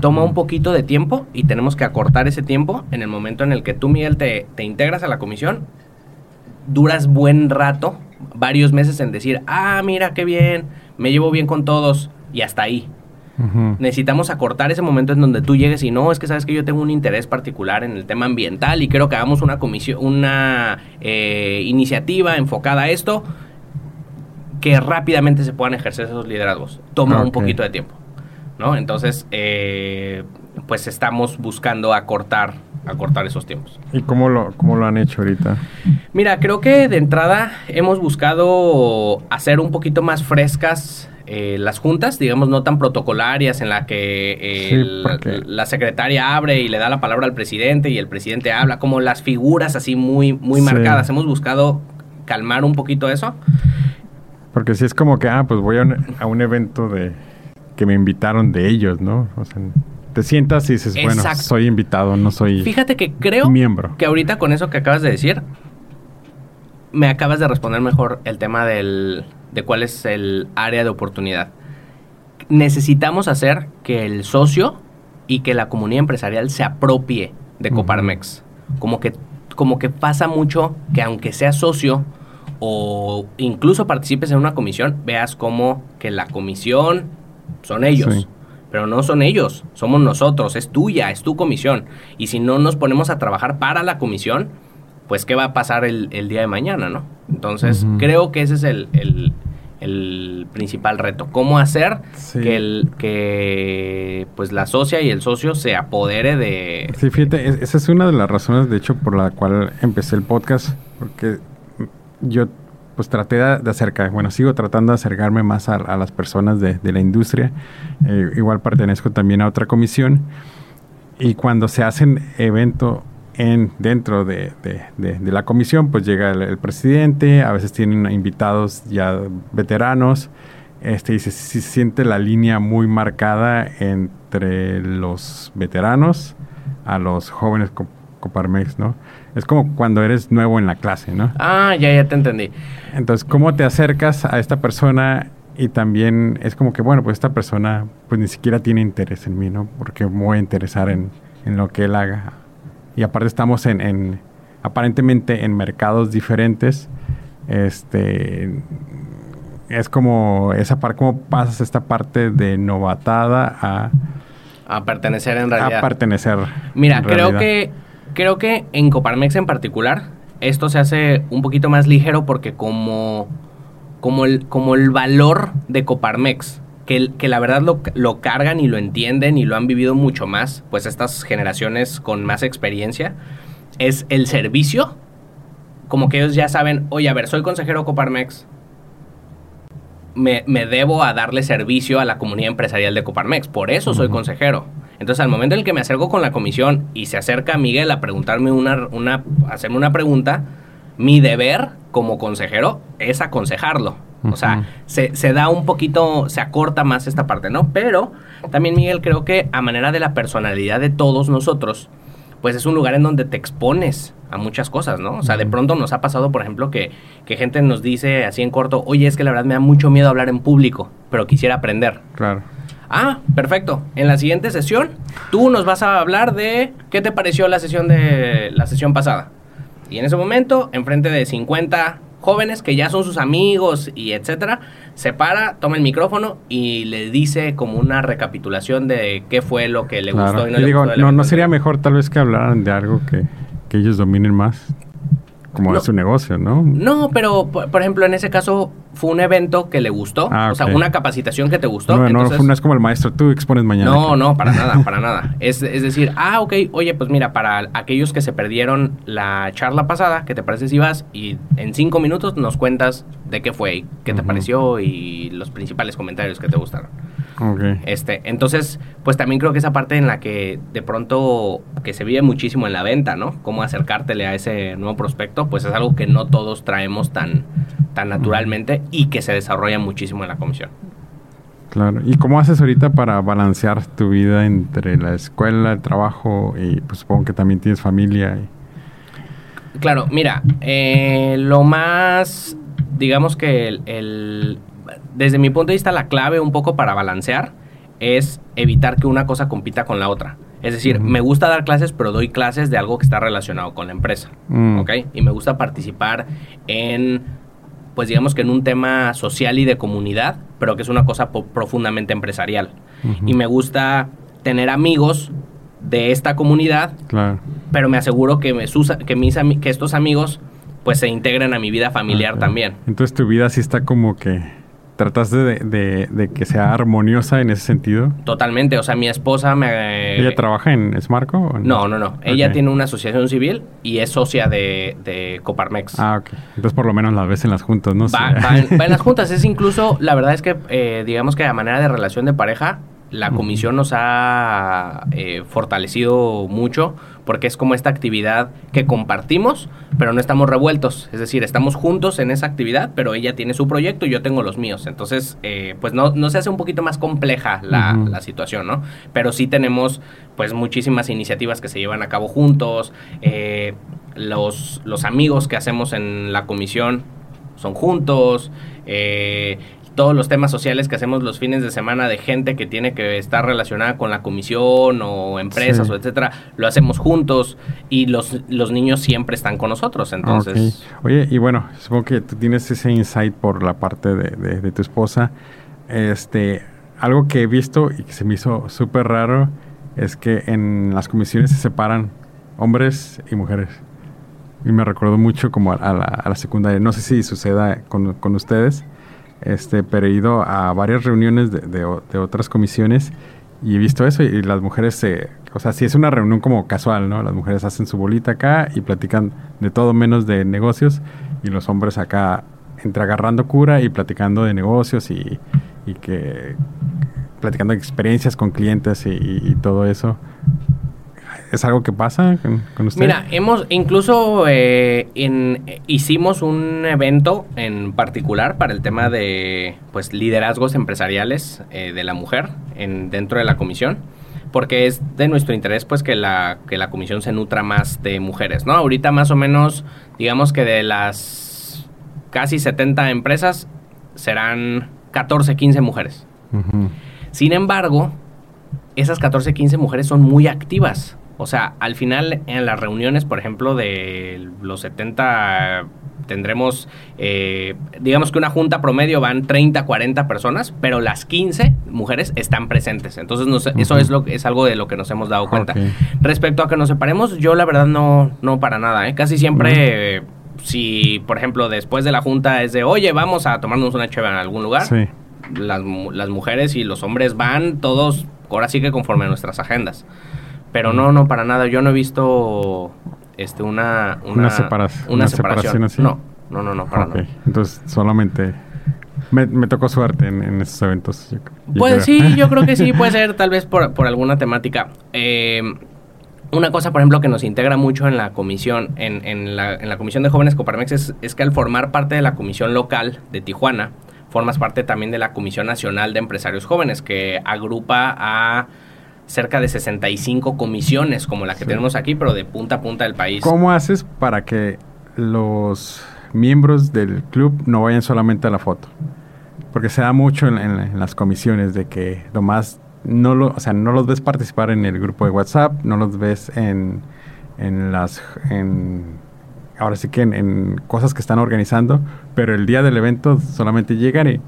Toma un poquito de tiempo y tenemos que acortar ese tiempo en el momento en el que tú, Miguel, te, te integras a la comisión, duras buen rato, varios meses en decir, ah, mira qué bien, me llevo bien con todos y hasta ahí. Necesitamos acortar ese momento en donde tú llegues y no, es que sabes que yo tengo un interés particular en el tema ambiental y creo que hagamos una comisión, una eh, iniciativa enfocada a esto que rápidamente se puedan ejercer esos liderazgos. Toma un poquito de tiempo. ¿no? Entonces, eh, pues estamos buscando acortar, acortar esos tiempos. ¿Y cómo lo, cómo lo han hecho ahorita? Mira, creo que de entrada hemos buscado hacer un poquito más frescas eh, las juntas, digamos, no tan protocolarias en la que eh, Sí, el- porque- la secretaria abre y le da la palabra al presidente y el presidente habla, como las figuras así muy, muy Sí. marcadas. Hemos buscado calmar un poquito eso. Porque si es como que, ah, pues voy a un, a un evento de que me invitaron de ellos, ¿no? O sea, te sientas y dices, bueno, soy invitado, no soy Fíjate que creo miembro. que ahorita con eso que acabas de decir, me acabas de responder mejor el tema del, de cuál es el área de oportunidad. Necesitamos hacer que el socio y que la comunidad empresarial se apropie de. Coparmex. Como que, como que pasa mucho que aunque seas socio o incluso participes en una comisión, veas como que la comisión son ellos. Sí. Pero no son ellos, somos nosotros, es tuya, es tu comisión. Y si no nos ponemos a trabajar para la comisión, pues qué va a pasar el, el día de mañana, ¿no? Entonces, creo que ese es el, el- el principal reto. ¿Cómo hacer Sí. que, el, que pues la socia y el socio se apodere de... Sí, fíjate, es- esa es una de las razones, de hecho, por la cual empecé el podcast, porque yo pues traté de, acercar, bueno, sigo tratando de acercarme más a, las personas de, de la industria. Eh, igual pertenezco también a otra comisión. Y cuando se hacen evento en, dentro de, de- la comisión, pues llega el, presidente, a veces tienen invitados ya veteranos, este, y se, siente la línea muy marcada entre los veteranos a los jóvenes co- Coparmex, ¿no? Es como cuando eres nuevo en la clase, ¿no? Ah, ya, ya te entendí. Entonces, ¿cómo te acercas a esta persona? Y también es como que, bueno, pues esta persona pues ni siquiera tiene interés en mí, ¿no? Porque me voy a interesar en, en lo que él haga. Y aparte estamos en, en- aparentemente en mercados diferentes. Este es como esa parte, cómo pasas esta parte de novatada a, A pertenecer en realidad. a pertenecer. Mira, creo realidad. que, creo que en Coparmex en particular, esto se hace un poquito más ligero porque como, como, el, como el valor de Coparmex, que, que la verdad lo, lo cargan y lo entienden y lo han vivido mucho más, pues estas generaciones con más experiencia, es el servicio. Como que ellos ya saben, oye, a ver, soy consejero Coparmex, me, me debo a darle servicio a la comunidad empresarial de Coparmex. Por eso soy consejero. Entonces, al momento en el que me acerco con la comisión y se acerca Miguel a preguntarme una, una, hacerme una pregunta, mi deber como consejero es aconsejarlo. O sea, se, se da un poquito, se acorta más esta parte, ¿no? Pero también, Miguel, creo que a manera de la personalidad de todos nosotros, pues es un lugar en donde te expones a muchas cosas, ¿no? O sea, de pronto nos ha pasado, por ejemplo, que, que gente nos dice así en corto, oye, es que la verdad me da mucho miedo hablar en público, pero quisiera aprender. Claro. Ah, perfecto. En la siguiente sesión, tú nos vas a hablar de qué te pareció la sesión de la sesión pasada. Y en ese momento, enfrente de 50 jóvenes que ya son sus amigos y etcétera, se para, toma el micrófono y le dice como una recapitulación de qué fue lo que le Claro. gustó y no Y le digo, gustó. no, no sería mejor tal vez que hablaran de algo que, que ellos dominen más, como No. es su negocio, ¿no? No, pero por, por ejemplo, en ese caso fue un evento que le gustó, Ah, o sea, una capacitación que te gustó. No, no, entonces- no es como el maestro, tú expones mañana. No, no, para nada, para nada. Es, es decir, ah, ok, oye, pues mira, para aquellos que se perdieron la charla pasada, ¿qué te parece si vas y en cinco minutos nos cuentas de qué fue, y qué te pareció y los principales comentarios que te gustaron? Este, entonces, pues también creo que esa parte en la que de pronto que se vive muchísimo en la venta, ¿no? Cómo acercártele a ese nuevo prospecto, pues es algo que no todos traemos tan, tan naturalmente y que se desarrolla muchísimo en la comisión. Claro. ¿Y cómo haces ahorita para balancear tu vida entre la escuela, el trabajo y pues supongo que también tienes familia? y- Claro, mira, eh, lo más, digamos que el, el- desde mi punto de vista la clave un poco para balancear es evitar que una cosa compita con la otra. Es decir, me gusta dar clases, pero doy clases de algo que está relacionado con la empresa. Mm. ¿Ok? Y me gusta participar en, pues digamos que en un tema social y de comunidad, pero que es una cosa profundamente empresarial. Y me gusta tener amigos de esta comunidad Claro. pero me aseguro que, me, sus- que, mis, que estos amigos pues se integren a mi vida familiar también. Entonces tu vida sí está como que trataste de, de, que sea armoniosa en ese sentido. Totalmente, o sea, mi esposa me... ¿Ella trabaja en Smarco? No, no, no. Ella tiene una asociación civil y es socia de, de Coparmex. Ah, ok. Entonces por lo menos la ves en las juntas, ¿no? Va, en, las juntas. Es incluso, la verdad es que, eh, digamos que a manera de relación de pareja, la comisión nos ha eh, fortalecido mucho porque es como esta actividad que compartimos, pero no estamos revueltos. Es decir, estamos juntos en esa actividad, pero ella tiene su proyecto y yo tengo los míos. Entonces, eh, pues no, no, se hace un poquito más compleja la, la, situación, ¿no? Pero sí tenemos pues muchísimas iniciativas que se llevan a cabo juntos. Eh, los, los amigos que hacemos en la comisión son juntos. Eh, todos los temas sociales que hacemos los fines de semana de gente que tiene que estar relacionada con la comisión o empresas o etcétera, lo hacemos juntos y los, los niños siempre están con nosotros. Entonces. Oye, y bueno, supongo que tú tienes ese insight por la parte de, de, tu esposa. Este, algo que he visto y que se me hizo súper raro es que en las comisiones se separan hombres y mujeres. Y me recordó mucho como a, la, a la secundaria. No sé si suceda con, con ustedes este, pero he ido a varias reuniones de, de, otras comisiones y he visto eso y las mujeres se, o sea, si es una reunión como casual, ¿no? Las mujeres hacen su bolita acá y platican de todo menos de negocios y los hombres acá entre agarrando cura y platicando de negocios y, y que platicando experiencias con clientes y, y todo eso. ¿Es algo que pasa con, usted? Mira, hemos incluso eh, hicimos un evento en particular para el tema de pues liderazgos empresariales eh, de la mujer en, dentro de la comisión porque es de nuestro interés pues que la, que la comisión se nutra más de mujeres, ¿no? Ahorita más o menos, digamos que de las casi 70 empresas serán 14, 15 mujeres. Sin embargo, esas 14, 15 mujeres son muy activas. O sea, al final en las reuniones, por ejemplo, de los 70 tendremos, eh, digamos que una junta promedio van 30, 40 personas, pero las 15 mujeres están presentes. Entonces, eso es, lo, es algo de lo que nos hemos dado cuenta. Respecto a que nos separemos, yo la verdad no, no para nada. ¿eh? Casi siempre, si por ejemplo después de la junta es de, oye, vamos a tomarnos una chévere en algún lugar, las, las mujeres y los hombres van todos, ahora sí que conforme a nuestras agendas. Pero no, no, para nada. Yo no he visto este, una, una, separación. así. No, no, no, no, para nada. Entonces, solamente me, tocó suerte en, esos eventos. pues sí, yo creo que sí, puede ser tal vez por, por alguna temática. Eh, una cosa, por ejemplo, que nos integra mucho en la comisión, en, en, la, en la comisión de jóvenes Coparmex, es, es, que al formar parte de la comisión local de Tijuana, formas parte también de la Comisión Nacional de Empresarios Jóvenes, que agrupa a cerca de 65 comisiones como la que tenemos aquí, pero de punta a punta del país. ¿Cómo haces para que los miembros del club no vayan solamente a la foto? Porque se da mucho en, las comisiones de que nomás no, lo, o sea, no los ves participar en el grupo de WhatsApp, no los ves en, en las... En, ahora sí que en, cosas que están organizando, pero el día del evento solamente llegan y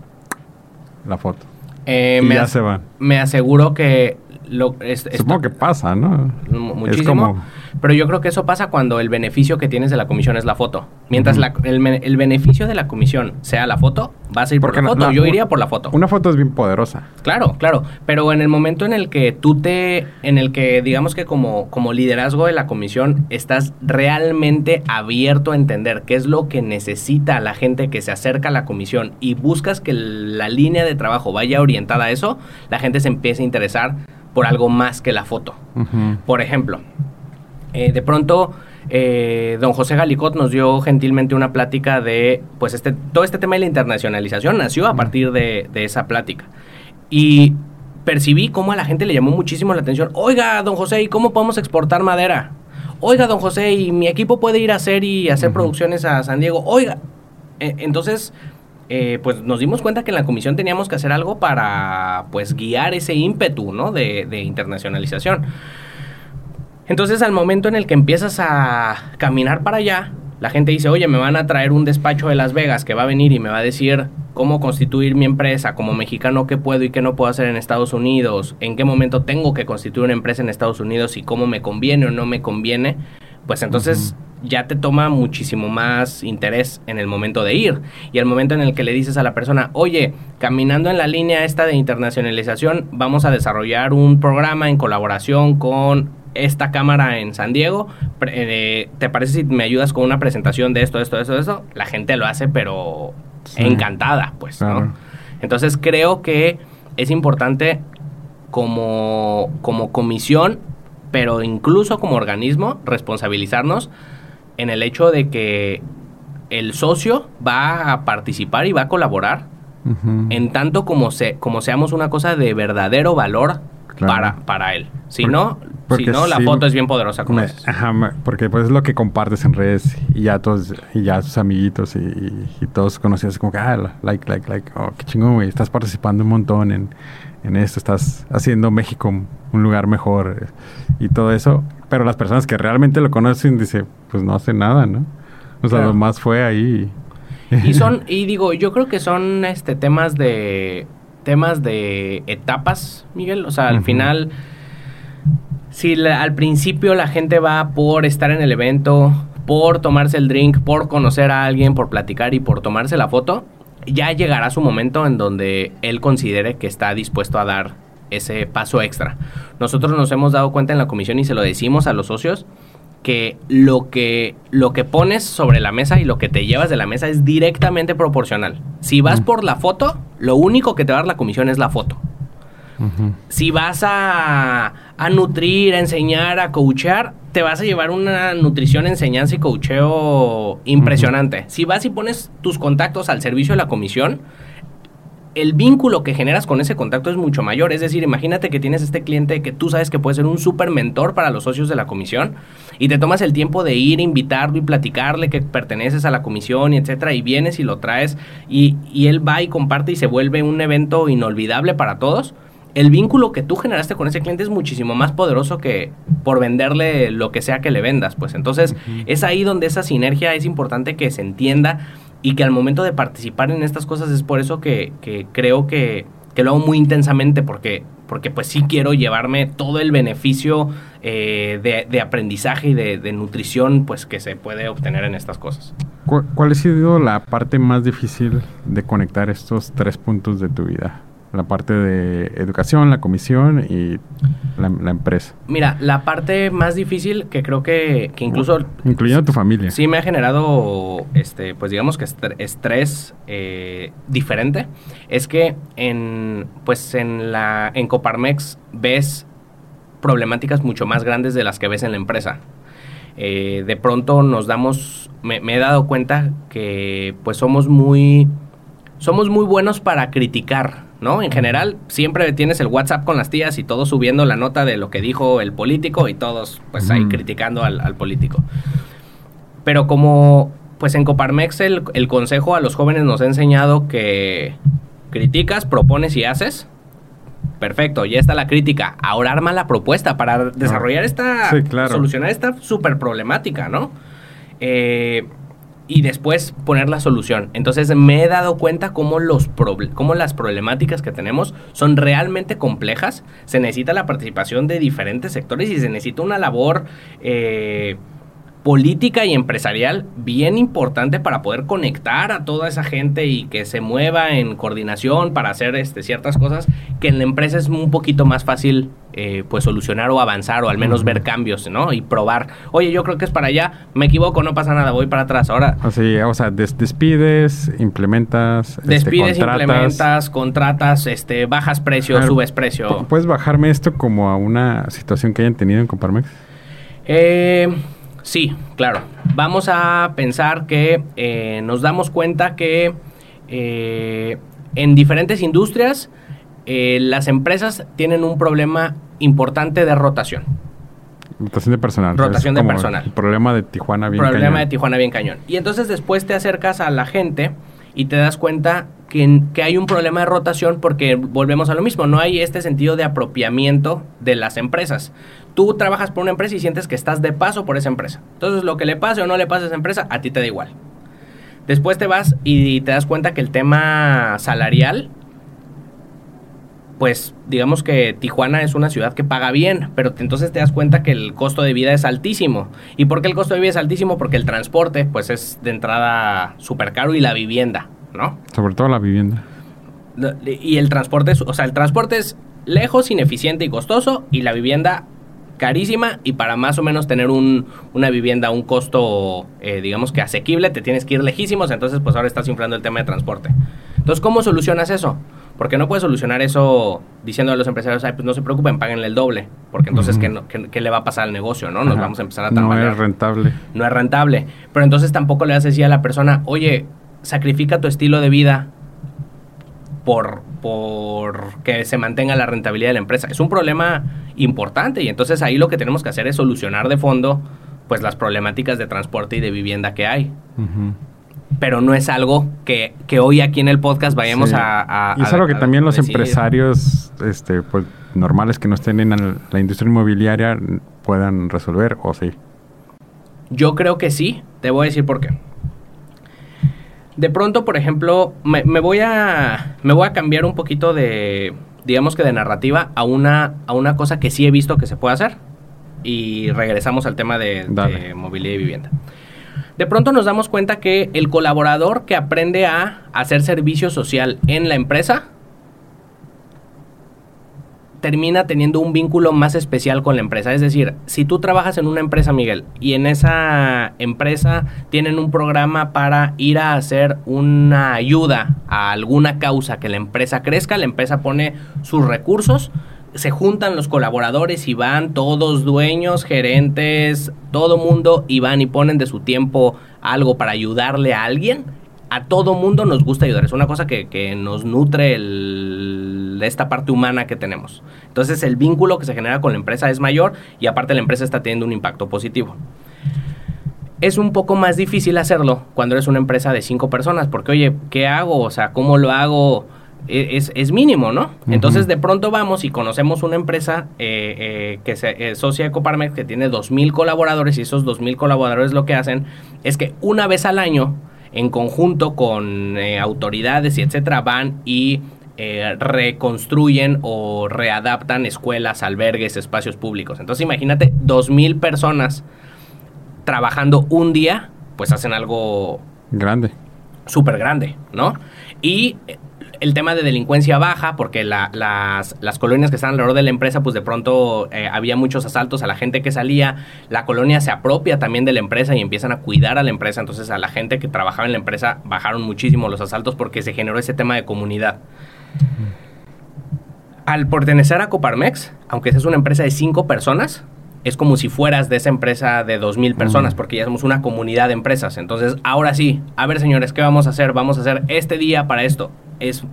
la foto. Eh, y ya se van. Me aseguro que lo, Supongo que pasa, ¿no? Muchísimo. Pero yo creo que eso pasa cuando el beneficio que tienes de la comisión es la foto. Mientras el, beneficio de la comisión sea la foto, vas a ir por la foto. yo iría por la foto. Una foto es bien poderosa. Claro, claro. Pero en el momento en el que tú te. En el que, digamos que como, como liderazgo de la comisión, estás realmente abierto a entender qué es lo que necesita la gente que se acerca a la comisión y buscas que la línea de trabajo vaya orientada a eso, la gente se empieza a interesar por algo más que la foto. Por ejemplo, eh, de pronto eh, don José Galicot nos dio gentilmente una plática de, pues este, todo este tema de la internacionalización nació a partir de, esa plática. Y percibí cómo a la gente le llamó muchísimo la atención. Oiga, don José, ¿y cómo podemos exportar madera? Oiga, don José, ¿y mi equipo puede ir a hacer y hacer producciones a San Diego? Oiga, eh, entonces eh, pues nos dimos cuenta que en la comisión teníamos que hacer algo para pues guiar ese ímpetu ¿no? de, de internacionalización. Entonces al momento en el que empiezas a caminar para allá, la gente dice, oye, me van a traer un despacho de Las Vegas que va a venir y me va a decir cómo constituir mi empresa como mexicano, qué puedo y qué no puedo hacer en Estados Unidos, en qué momento tengo que constituir una empresa en Estados Unidos y cómo me conviene o no me conviene. Pues entonces ya te toma muchísimo más interés en el momento de ir. Y el momento en el que le dices a la persona, oye, caminando en la línea esta de internacionalización, vamos a desarrollar un programa en colaboración con esta cámara en San Diego, eh, ¿te parece si me ayudas con una presentación de esto, esto, esto, esto? La gente lo hace, pero encantada, pues, ¿no? Entonces creo que es importante como, como comisión, pero incluso como organismo, responsabilizarnos en el hecho de que el socio va a participar y va a colaborar en tanto como, se, como seamos una cosa de verdadero valor para, para él. Si no, si no la foto es bien poderosa como Ajá, porque pues es lo que compartes en redes y ya todos, y ya tus amiguitos y, todos conocidos como que, ah, like, like, like, oh, qué chingón, güey, estás participando un montón en, en esto, estás haciendo México un lugar mejor eh, y todo eso. Pero las personas que realmente lo conocen dicen, pues no hace nada, ¿no? O sea, lo más fue ahí. Y son, y digo, yo creo que son este temas de temas de etapas, Miguel. O sea, al final, si al principio la gente va por estar en el evento, por tomarse el drink, por conocer a alguien, por platicar y por tomarse la foto, ya llegará su momento en donde él considere que está dispuesto a dar ese paso extra. Nosotros nos hemos dado cuenta en la comisión y se lo decimos a los socios que lo que lo que pones sobre la mesa y lo que te llevas de la mesa es directamente proporcional. Si vas por la foto, lo único que te va a dar la comisión es la foto. Si vas a, a, nutrir, a enseñar, a coachear, te vas a llevar una nutrición, enseñanza y coacheo impresionante. Si vas y pones tus contactos al servicio de la comisión, el vínculo que generas con ese contacto es mucho mayor. Es decir, imagínate que tienes este cliente que tú sabes que puede ser un súper mentor para los socios de la comisión y te tomas el tiempo de ir, invitarlo y platicarle que perteneces a la comisión y etcétera, y vienes y lo traes y, y él va y comparte y se vuelve un evento inolvidable para todos el vínculo que tú generaste con ese cliente es muchísimo más poderoso que por venderle lo que sea que le vendas. Pues entonces es ahí donde esa sinergia es importante que se entienda y que al momento de participar en estas cosas es por eso que, creo que, lo hago muy intensamente porque, porque pues sí quiero llevarme todo el beneficio eh, de, aprendizaje y de, nutrición pues que se puede obtener en estas cosas. ¿Cuál ha sido la parte más difícil de conectar estos tres puntos de tu vida? La parte de educación, la comisión y la, empresa. Mira, la parte más difícil que creo que, que incluso... Incluyendo tu familia. Sí me ha generado, este, pues digamos que estrés eh, diferente, es que en, pues en, la, en Coparmex ves problemáticas mucho más grandes de las que ves en la empresa. Eh, de pronto nos damos, me, me he dado cuenta que pues somos muy, somos muy buenos para criticar ¿no? En general, siempre tienes el WhatsApp con las tías y todos subiendo la nota de lo que dijo el político y todos, pues, ahí criticando al, político. Pero como, pues, en Coparmex el, el consejo a los jóvenes nos ha enseñado que criticas, propones y haces, perfecto, ya está la crítica. Ahora arma la propuesta para desarrollar esta, solucionar esta super problemática, ¿no? Eh, y después poner la solución. Entonces me he dado cuenta cómo, los cómo las problemáticas que tenemos son realmente complejas. Se necesita la participación de diferentes sectores y se necesita una labor eh, política y empresarial bien importante para poder conectar a toda esa gente y que se mueva en coordinación para hacer este, ciertas cosas que en la empresa es un poquito más fácil eh, pues solucionar o avanzar o al menos ver cambios, ¿no? Y probar. Oye, yo creo que es para allá, me equivoco, no pasa nada, voy para atrás. Ahora. Así, o sea, despides, implementas. Este, despides, implementas, contratas, este, bajas precio, subes precio. ¿Puedes bajarme esto como a una situación que hayan tenido en Comparmex? Eh Sí, claro. Vamos a pensar que eh, nos damos cuenta que eh, en diferentes industrias eh, las empresas tienen un problema importante de rotación. Rotación de personal. Rotación de personal. El problema de Tijuana bien problema de Tijuana bien cañón. Y entonces después te acercas a la gente y te das cuenta que, que, hay un problema de rotación porque volvemos a lo mismo, no hay este sentido de apropiamiento de las empresas. Tú trabajas por una empresa y sientes que estás de paso por esa empresa. Entonces lo que le pase o no le pase a esa empresa, a ti te da igual. Después te vas y te das cuenta que el tema salarial pues digamos que Tijuana es una ciudad que paga bien, pero entonces te das cuenta que el costo de vida es altísimo. ¿Y por qué el costo de vida es altísimo? Porque el transporte pues es de entrada súper caro y la vivienda, ¿no? Sobre todo la vivienda. Y el transporte, es, o sea, el transporte es lejos, ineficiente y costoso y la vivienda carísima y para más o menos tener un, una vivienda a un costo, eh, digamos que asequible, te tienes que ir lejísimos, entonces pues ahora estás inflando el tema de transporte. Entonces, ¿cómo solucionas eso? Porque no puedes solucionar eso diciendo a los empresarios, Ay, pues no se preocupen, páguenle el doble. Porque entonces, ¿qué, le va a pasar al negocio? ¿no? Nos vamos a empezar a tambalear. No es rentable. No es rentable. Pero entonces tampoco le vas a decir a la persona, oye, sacrifica tu estilo de vida por, por que se mantenga la rentabilidad de la empresa. Es un problema importante y entonces ahí lo que tenemos que hacer es solucionar de fondo pues las problemáticas de transporte y de vivienda que hay pero no es algo que, hoy aquí en el podcast vayamos a, Y es algo que también los empresarios este, pues, normales que no estén en la industria inmobiliaria puedan resolver, ¿o sí? Yo creo que sí, te voy a decir por qué. De pronto, por ejemplo, me, voy a me voy a cambiar un poquito de digamos que de narrativa a una a una cosa que sí he visto que se puede hacer. Y regresamos al tema de, de movilidad y vivienda. De pronto nos damos cuenta que el colaborador que aprende a hacer servicio social en la empresa termina teniendo un vínculo más especial con la empresa. Es decir, si tú trabajas en una empresa, Miguel, y en esa empresa tienen un programa para ir a hacer una ayuda a alguna causa que la empresa crezca, la empresa pone sus recursos, se juntan los colaboradores y van todos dueños, gerentes, todo mundo y van y ponen de su tiempo algo para ayudarle a alguien. A todo mundo nos gusta ayudar. Es una cosa que, nos nutre el, esta parte humana que tenemos. Entonces el vínculo que se genera con la empresa es mayor y aparte la empresa está teniendo un impacto positivo. Es un poco más difícil hacerlo cuando eres una empresa de cinco personas porque, oye, ¿qué hago? O sea, ¿cómo lo hago? E, es, mínimo, ¿no? Entonces de pronto vamos y conocemos una empresa eh, eh, que se eh, socia Coparmex que tiene 2.000 colaboradores y esos 2.000 colaboradores lo que hacen es que una vez al año, en conjunto con autoridades y etcétera, van y reconstruyen o readaptan escuelas, albergues, espacios públicos. Entonces imagínate 2.000 personas trabajando un día, pues hacen algo... Grande. Súper grande, ¿no? Y el tema de delincuencia baja, porque las, colonias que están alrededor de la empresa, pues de pronto eh, había muchos asaltos a la gente que salía, la colonia se apropia también de la empresa y empiezan a cuidar a la empresa, entonces a la gente que trabajaba en la empresa bajaron muchísimo los asaltos porque se generó ese tema de comunidad. Al pertenecer a Coparmex, aunque es una empresa de cinco personas, es como si fueras de esa empresa de 2.000 personas, porque ya somos una comunidad de empresas. Entonces, ahora sí, a ver señores, ¿qué vamos a hacer? Vamos a hacer este día para esto es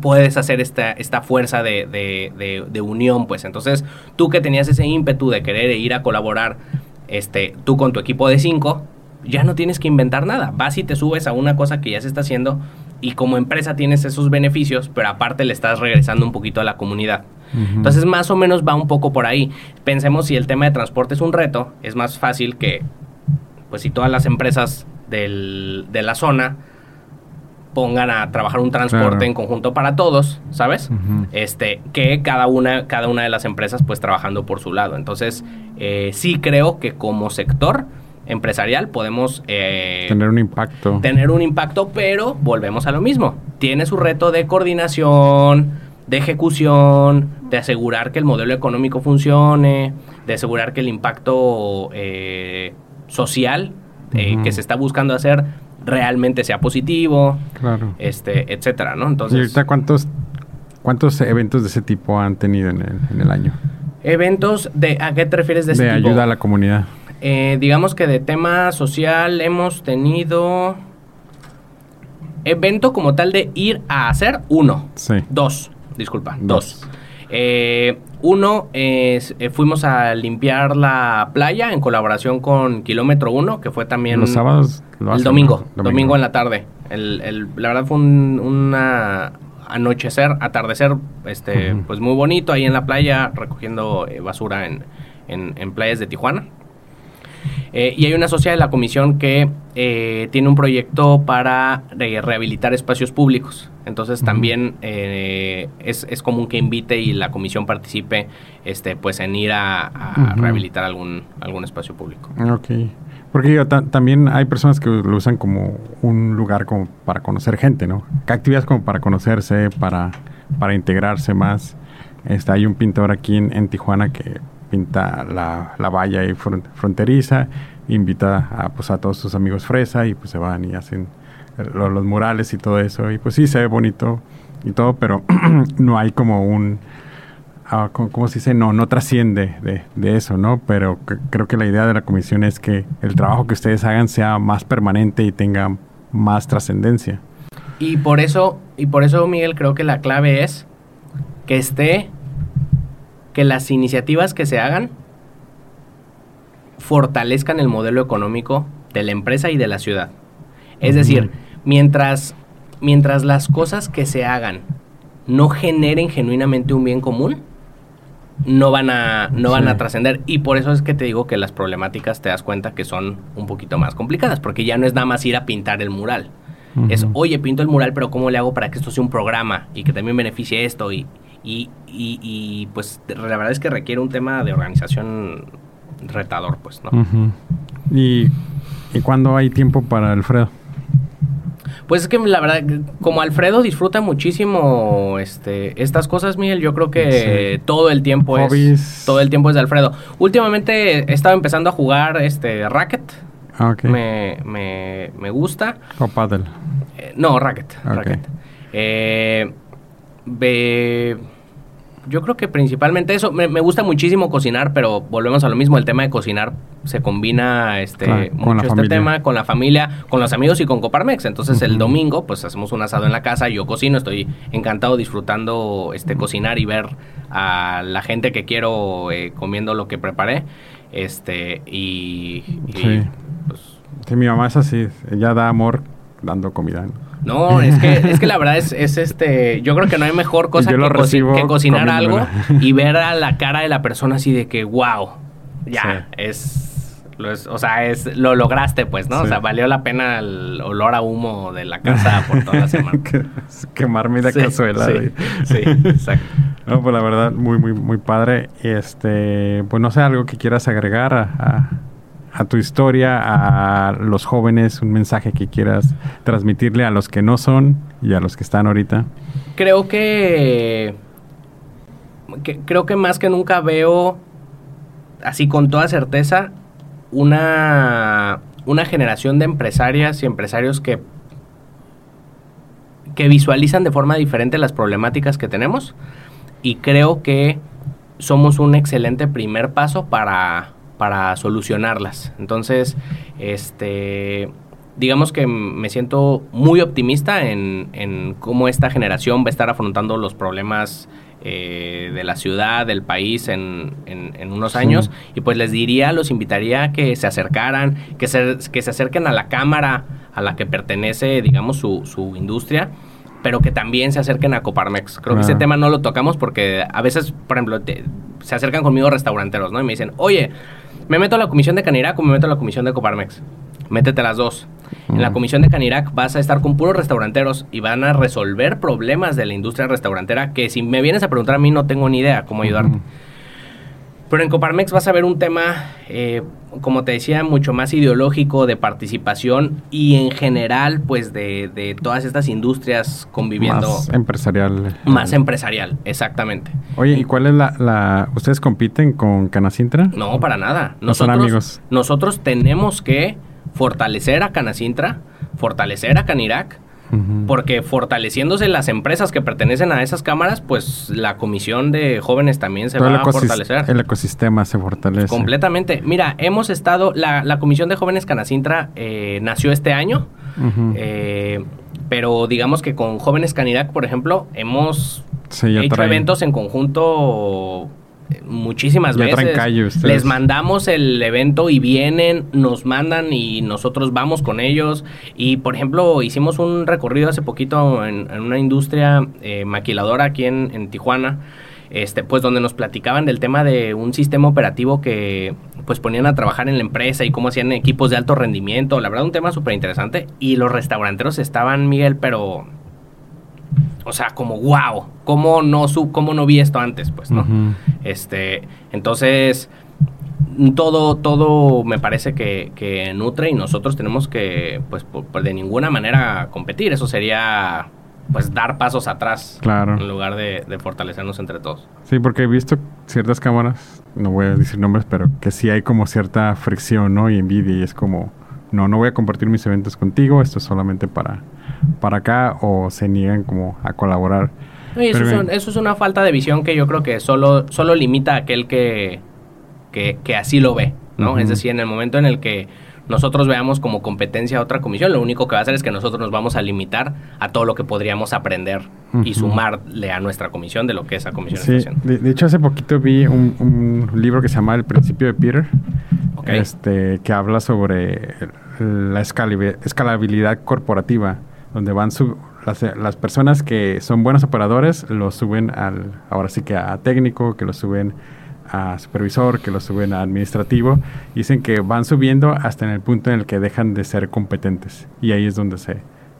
puedes hacer esta, esta fuerza de, unión, pues. Entonces, tú que tenías ese ímpetu de querer ir a colaborar, este, tú con tu equipo de cinco, ya no tienes que inventar nada. Vas y te subes a una cosa que ya se está haciendo y como empresa tienes esos beneficios, pero aparte le estás regresando un poquito a la comunidad. Entonces, más o menos va un poco por ahí. Pensemos si el tema de transporte es un reto, es más fácil que, pues si todas las empresas del, de la zona pongan a trabajar un transporte en conjunto para todos, ¿sabes? Este, que cada una, cada una de las empresas pues trabajando por su lado. Entonces, eh, sí creo que como sector empresarial podemos eh, tener un impacto. Tener un impacto, pero volvemos a lo mismo. Tiene su reto de coordinación, de ejecución, de asegurar que el modelo económico funcione, de asegurar que el impacto eh, social que se está buscando hacer realmente sea positivo, claro. este, etcétera, ¿no? Entonces, ¿Y ahorita cuántos, cuántos eventos de ese tipo han tenido en el, año? Eventos de, ¿a qué te refieres de ese tipo? De ayuda a la comunidad. Eh, digamos que de tema social hemos tenido evento como tal de ir a hacer uno. Sí. Dos, disculpa, dos. Eh, uno, es, eh, fuimos a limpiar la playa en colaboración con Kilómetro Uno, que fue también... Los sábados El domingo, domingo, en la tarde. El, la verdad fue un una anochecer, atardecer, este, pues muy bonito ahí en la playa, recogiendo eh, basura en, en, playas de Tijuana. Eh, y hay una socia de la comisión que eh, tiene un proyecto para rehabilitar espacios públicos. Entonces también eh, es, es, común que invite y la comisión participe este, pues en ir a, rehabilitar algún, algún espacio público. Ok. Porque también hay personas que lo usan como un lugar como para conocer gente, ¿no? Actividades como para conocerse, para, para integrarse más. Este, hay un pintor aquí en, Tijuana que pinta la, la valla y fronteriza, invita a, pues, a todos sus amigos fresa y pues se van y hacen los murales y todo eso. Y pues sí, se ve bonito y todo, pero no hay como un ¿cómo se dice? No, no trasciende de, eso, ¿no? Pero creo que la idea de la comisión es que el trabajo que ustedes hagan sea más permanente y tenga más trascendencia. Y por eso, y por eso, Miguel, creo que la clave es que esté, que las iniciativas que se hagan fortalezcan el modelo económico de la empresa y de la ciudad. Es decir, mientras, mientras las cosas que se hagan no generen genuinamente un bien común, no van a, no van a trascender. Y por eso es que te digo que las problemáticas te das cuenta que son un poquito más complicadas, porque ya no es nada más ir a pintar el mural. Es, oye, pinto el mural, pero ¿cómo le hago para que esto sea un programa y que también beneficie esto? Y, y, y, pues la verdad es que requiere un tema de organización retador, pues, ¿no? ¿Y, ¿Y cuándo hay tiempo para Alfredo? Pues es que la verdad, como Alfredo disfruta muchísimo este, estas cosas, Miguel, yo creo que todo el tiempo es todo el tiempo es de Alfredo. Últimamente he estado empezando a jugar este racket. Ah, me, me, me, gusta. ¿O paddle? Eh, no, racket. racket. Eh, yo creo que principalmente eso. Me, gusta muchísimo cocinar, pero volvemos a lo mismo. El tema de cocinar se combina este, mucho este tema con la familia, con los amigos y con Coparmex. Entonces el domingo, pues hacemos un asado en la casa, yo cocino, estoy encantado disfrutando este cocinar y ver a la gente que quiero eh, comiendo lo que preparé. Este, y, sí. Pues, sí, mi mamá es así, ella da amor dando comida. No, es que, es que la verdad es, es este, yo creo que no hay mejor cosa que, cocinar algo y ver a la cara de la persona así de que, wow, ya, es, o sea, es, lo lograste pues, ¿no? O sea, valió la pena el olor a humo de la casa por toda la semana. Quemarme de cazuela. Sí, exacto. No, pues la verdad, muy, muy, muy padre. Este, pues no sé, algo que quieras agregar a a tu historia, a los jóvenes, un mensaje que quieras transmitirle a los que no son y a los que están ahorita? Creo que, creo que más que nunca veo, así con toda certeza, una, una generación de empresarias y empresarios que, que visualizan de forma diferente las problemáticas que tenemos y creo que somos un excelente primer paso para para solucionarlas. Entonces, este, digamos que me siento muy optimista en, cómo esta generación va a estar afrontando los problemas eh, de la ciudad, del país en, unos años. Y pues les diría, los invitaría que se acercaran, que se, que se acerquen a la cámara a la que pertenece, digamos, su, su industria pero que también se acerquen a Coparmex. Creo que ese tema no lo tocamos porque a veces, por ejemplo, se acercan conmigo restauranteros, ¿no? Y me dicen, oye, me meto a la comisión de Canirac o me meto a la comisión de Coparmex. Métete las dos. En la comisión de Canirac vas a estar con puros restauranteros y van a resolver problemas de la industria restaurantera que si me vienes a preguntar a mí no tengo ni idea cómo ayudarte. Pero en Coparmex vas a ver un tema, eh, como te decía, mucho más ideológico, de participación y en general, pues de, todas estas industrias conviviendo. Más empresarial. Más empresarial, exactamente. Oye, ¿y cuál es la, ¿Ustedes compiten con Canacintra? No, para nada. Nosotros, son amigos. Nosotros tenemos que fortalecer a Canacintra, fortalecer a Canirac porque fortaleciéndose las empresas que pertenecen a esas cámaras, pues la comisión de jóvenes también se va a fortalecer. El ecosistema se fortalece. Completamente. Mira, hemos estado, la, la comisión de jóvenes Canacintra eh, nació este año, eh, pero digamos que con jóvenes Canidac, por ejemplo, hemos hecho eventos en conjunto muchísimas veces. Les mandamos el evento y vienen, nos mandan y nosotros vamos con ellos. Y por ejemplo, hicimos un recorrido hace poquito en, una industria eh, maquiladora aquí en, Tijuana. este, pues donde nos platicaban del tema de un sistema operativo que pues ponían a trabajar en la empresa y cómo hacían equipos de alto rendimiento. La verdad, un tema súper interesante. Y los restauranteros estaban, Miguel, pero o sea, como wow, ¿cómo no, sub, cómo no vi esto antes? Pues, ¿no? Este, entonces, todo, todo me parece que, que, nutre y nosotros tenemos que, pues, de ninguna manera competir. Eso sería, pues, dar pasos atrás. Claro. En lugar de, de, fortalecernos entre todos. Sí, porque he visto ciertas cámaras, no voy a decir nombres, pero que sí hay como cierta fricción, ¿no? Y envidia y es como, no, no voy a compartir mis eventos contigo, esto es solamente para para acá o se niegan como a colaborar. eso, es una falta de visión que yo creo que solo, solo limita a aquel que, que, así lo ve, ¿no? Es decir, en el momento en el que nosotros veamos como competencia a otra comisión, lo único que va a hacer es que nosotros nos vamos a limitar a todo lo que podríamos aprender y sumarle a nuestra comisión de lo que esa comisión sí, de, hecho, hace poquito vi un, libro que se llama El principio de Peter, este, que habla sobre la escalabilidad corporativa donde van su, las, personas que son buenos operadores lo suben al, ahora sí que a técnico, que lo suben a supervisor, que lo suben a administrativo. Dicen que van subiendo hasta en el punto en el que dejan de ser competentes. Y ahí es donde se,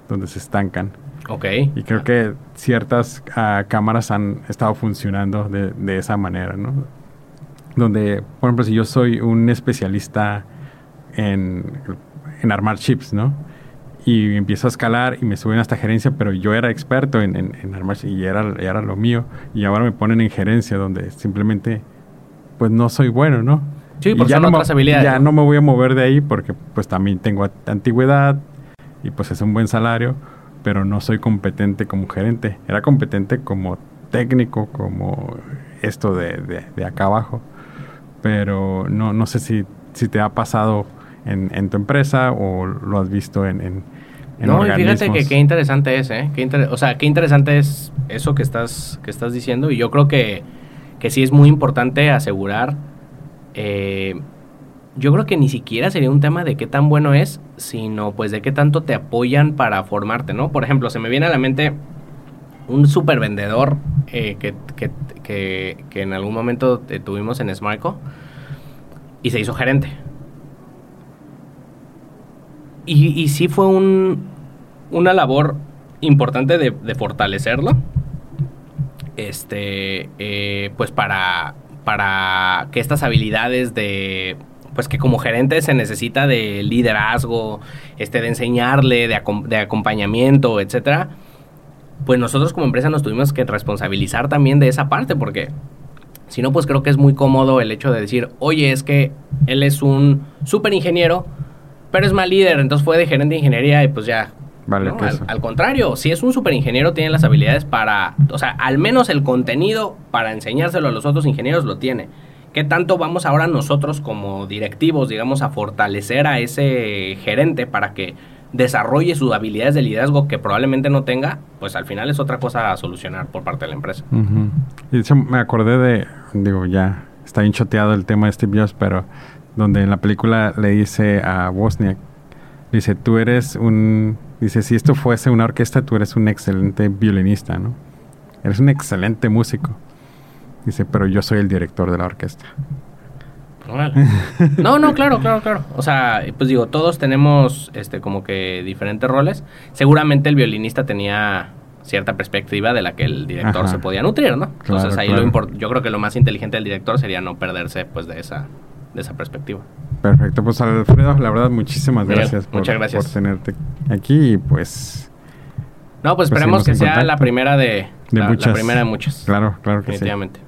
donde se estancan. Ok. Y creo que ciertas ah, cámaras han estado funcionando de, de, esa manera, ¿no? Donde, por ejemplo, si yo soy un especialista en, en armar chips, ¿no? y empiezo a escalar y me suben hasta gerencia, pero yo era experto en, en, armar y era, era lo mío. Y ahora me ponen en gerencia donde simplemente pues no soy bueno, ¿no? Sí, porque ya no otras habilidades. Ya ¿no? me voy a mover de ahí porque pues también tengo antigüedad y pues es un buen salario, pero no soy competente como gerente. Era competente como técnico, como esto de, de, acá abajo. Pero no, no sé si, si te ha pasado en, en tu empresa o lo has visto en, en, no, y fíjate que qué interesante es, ¿eh? Qué o sea, qué interesante es eso que estás, que estás diciendo y yo creo que, que sí es muy importante asegurar, eh, yo creo que ni siquiera sería un tema de qué tan bueno es, sino pues de qué tanto te apoyan para formarte, ¿no? Por ejemplo, se me viene a la mente un super vendedor eh, que, que, que, que, en algún momento tuvimos en Smarco y se hizo gerente. Y, y sí fue un, una labor importante de, fortalecerlo. Este, eh, pues para, para que estas habilidades de, pues que como gerente se necesita de liderazgo, este, de enseñarle, de, de acompañamiento, etcétera. Pues nosotros como empresa nos tuvimos que responsabilizar también de esa parte, porque si no, pues creo que es muy cómodo el hecho de decir, oye, es que él es un súper ingeniero, pero es mal líder, entonces fue de gerente de ingeniería y pues ya. Vale, al, contrario, si es un super ingeniero, tiene las habilidades para, o sea, al menos el contenido para enseñárselo a los otros ingenieros lo tiene. ¿Qué tanto vamos ahora nosotros como directivos, digamos, a fortalecer a ese gerente para que desarrolle sus habilidades de liderazgo que probablemente no tenga? Pues al final es otra cosa a solucionar por parte de la empresa. Y de hecho me acordé de, digo, ya está bien choteado el tema de Steve Jobs, pero donde en la película le dice a Wozniak, dice, tú eres un, dice, si esto fuese una orquesta, tú eres un excelente violinista, ¿no? Eres un excelente músico. Dice, pero yo soy el director de la orquesta. No, no, claro, claro, claro. O sea, pues digo, todos tenemos este como que diferentes roles. Seguramente el violinista tenía cierta perspectiva de la que el director se podía nutrir, ¿no? Entonces ahí lo yo creo que lo más inteligente del director sería no perderse pues de esa de esa perspectiva. Perfecto, pues Alfredo, la verdad, muchísimas gracias, por, muchas gracias por tenerte aquí y pues... No, pues, pues esperemos que sea la primera de, de muchas. La primera de muchas. Claro, claro que definitivamente. sí.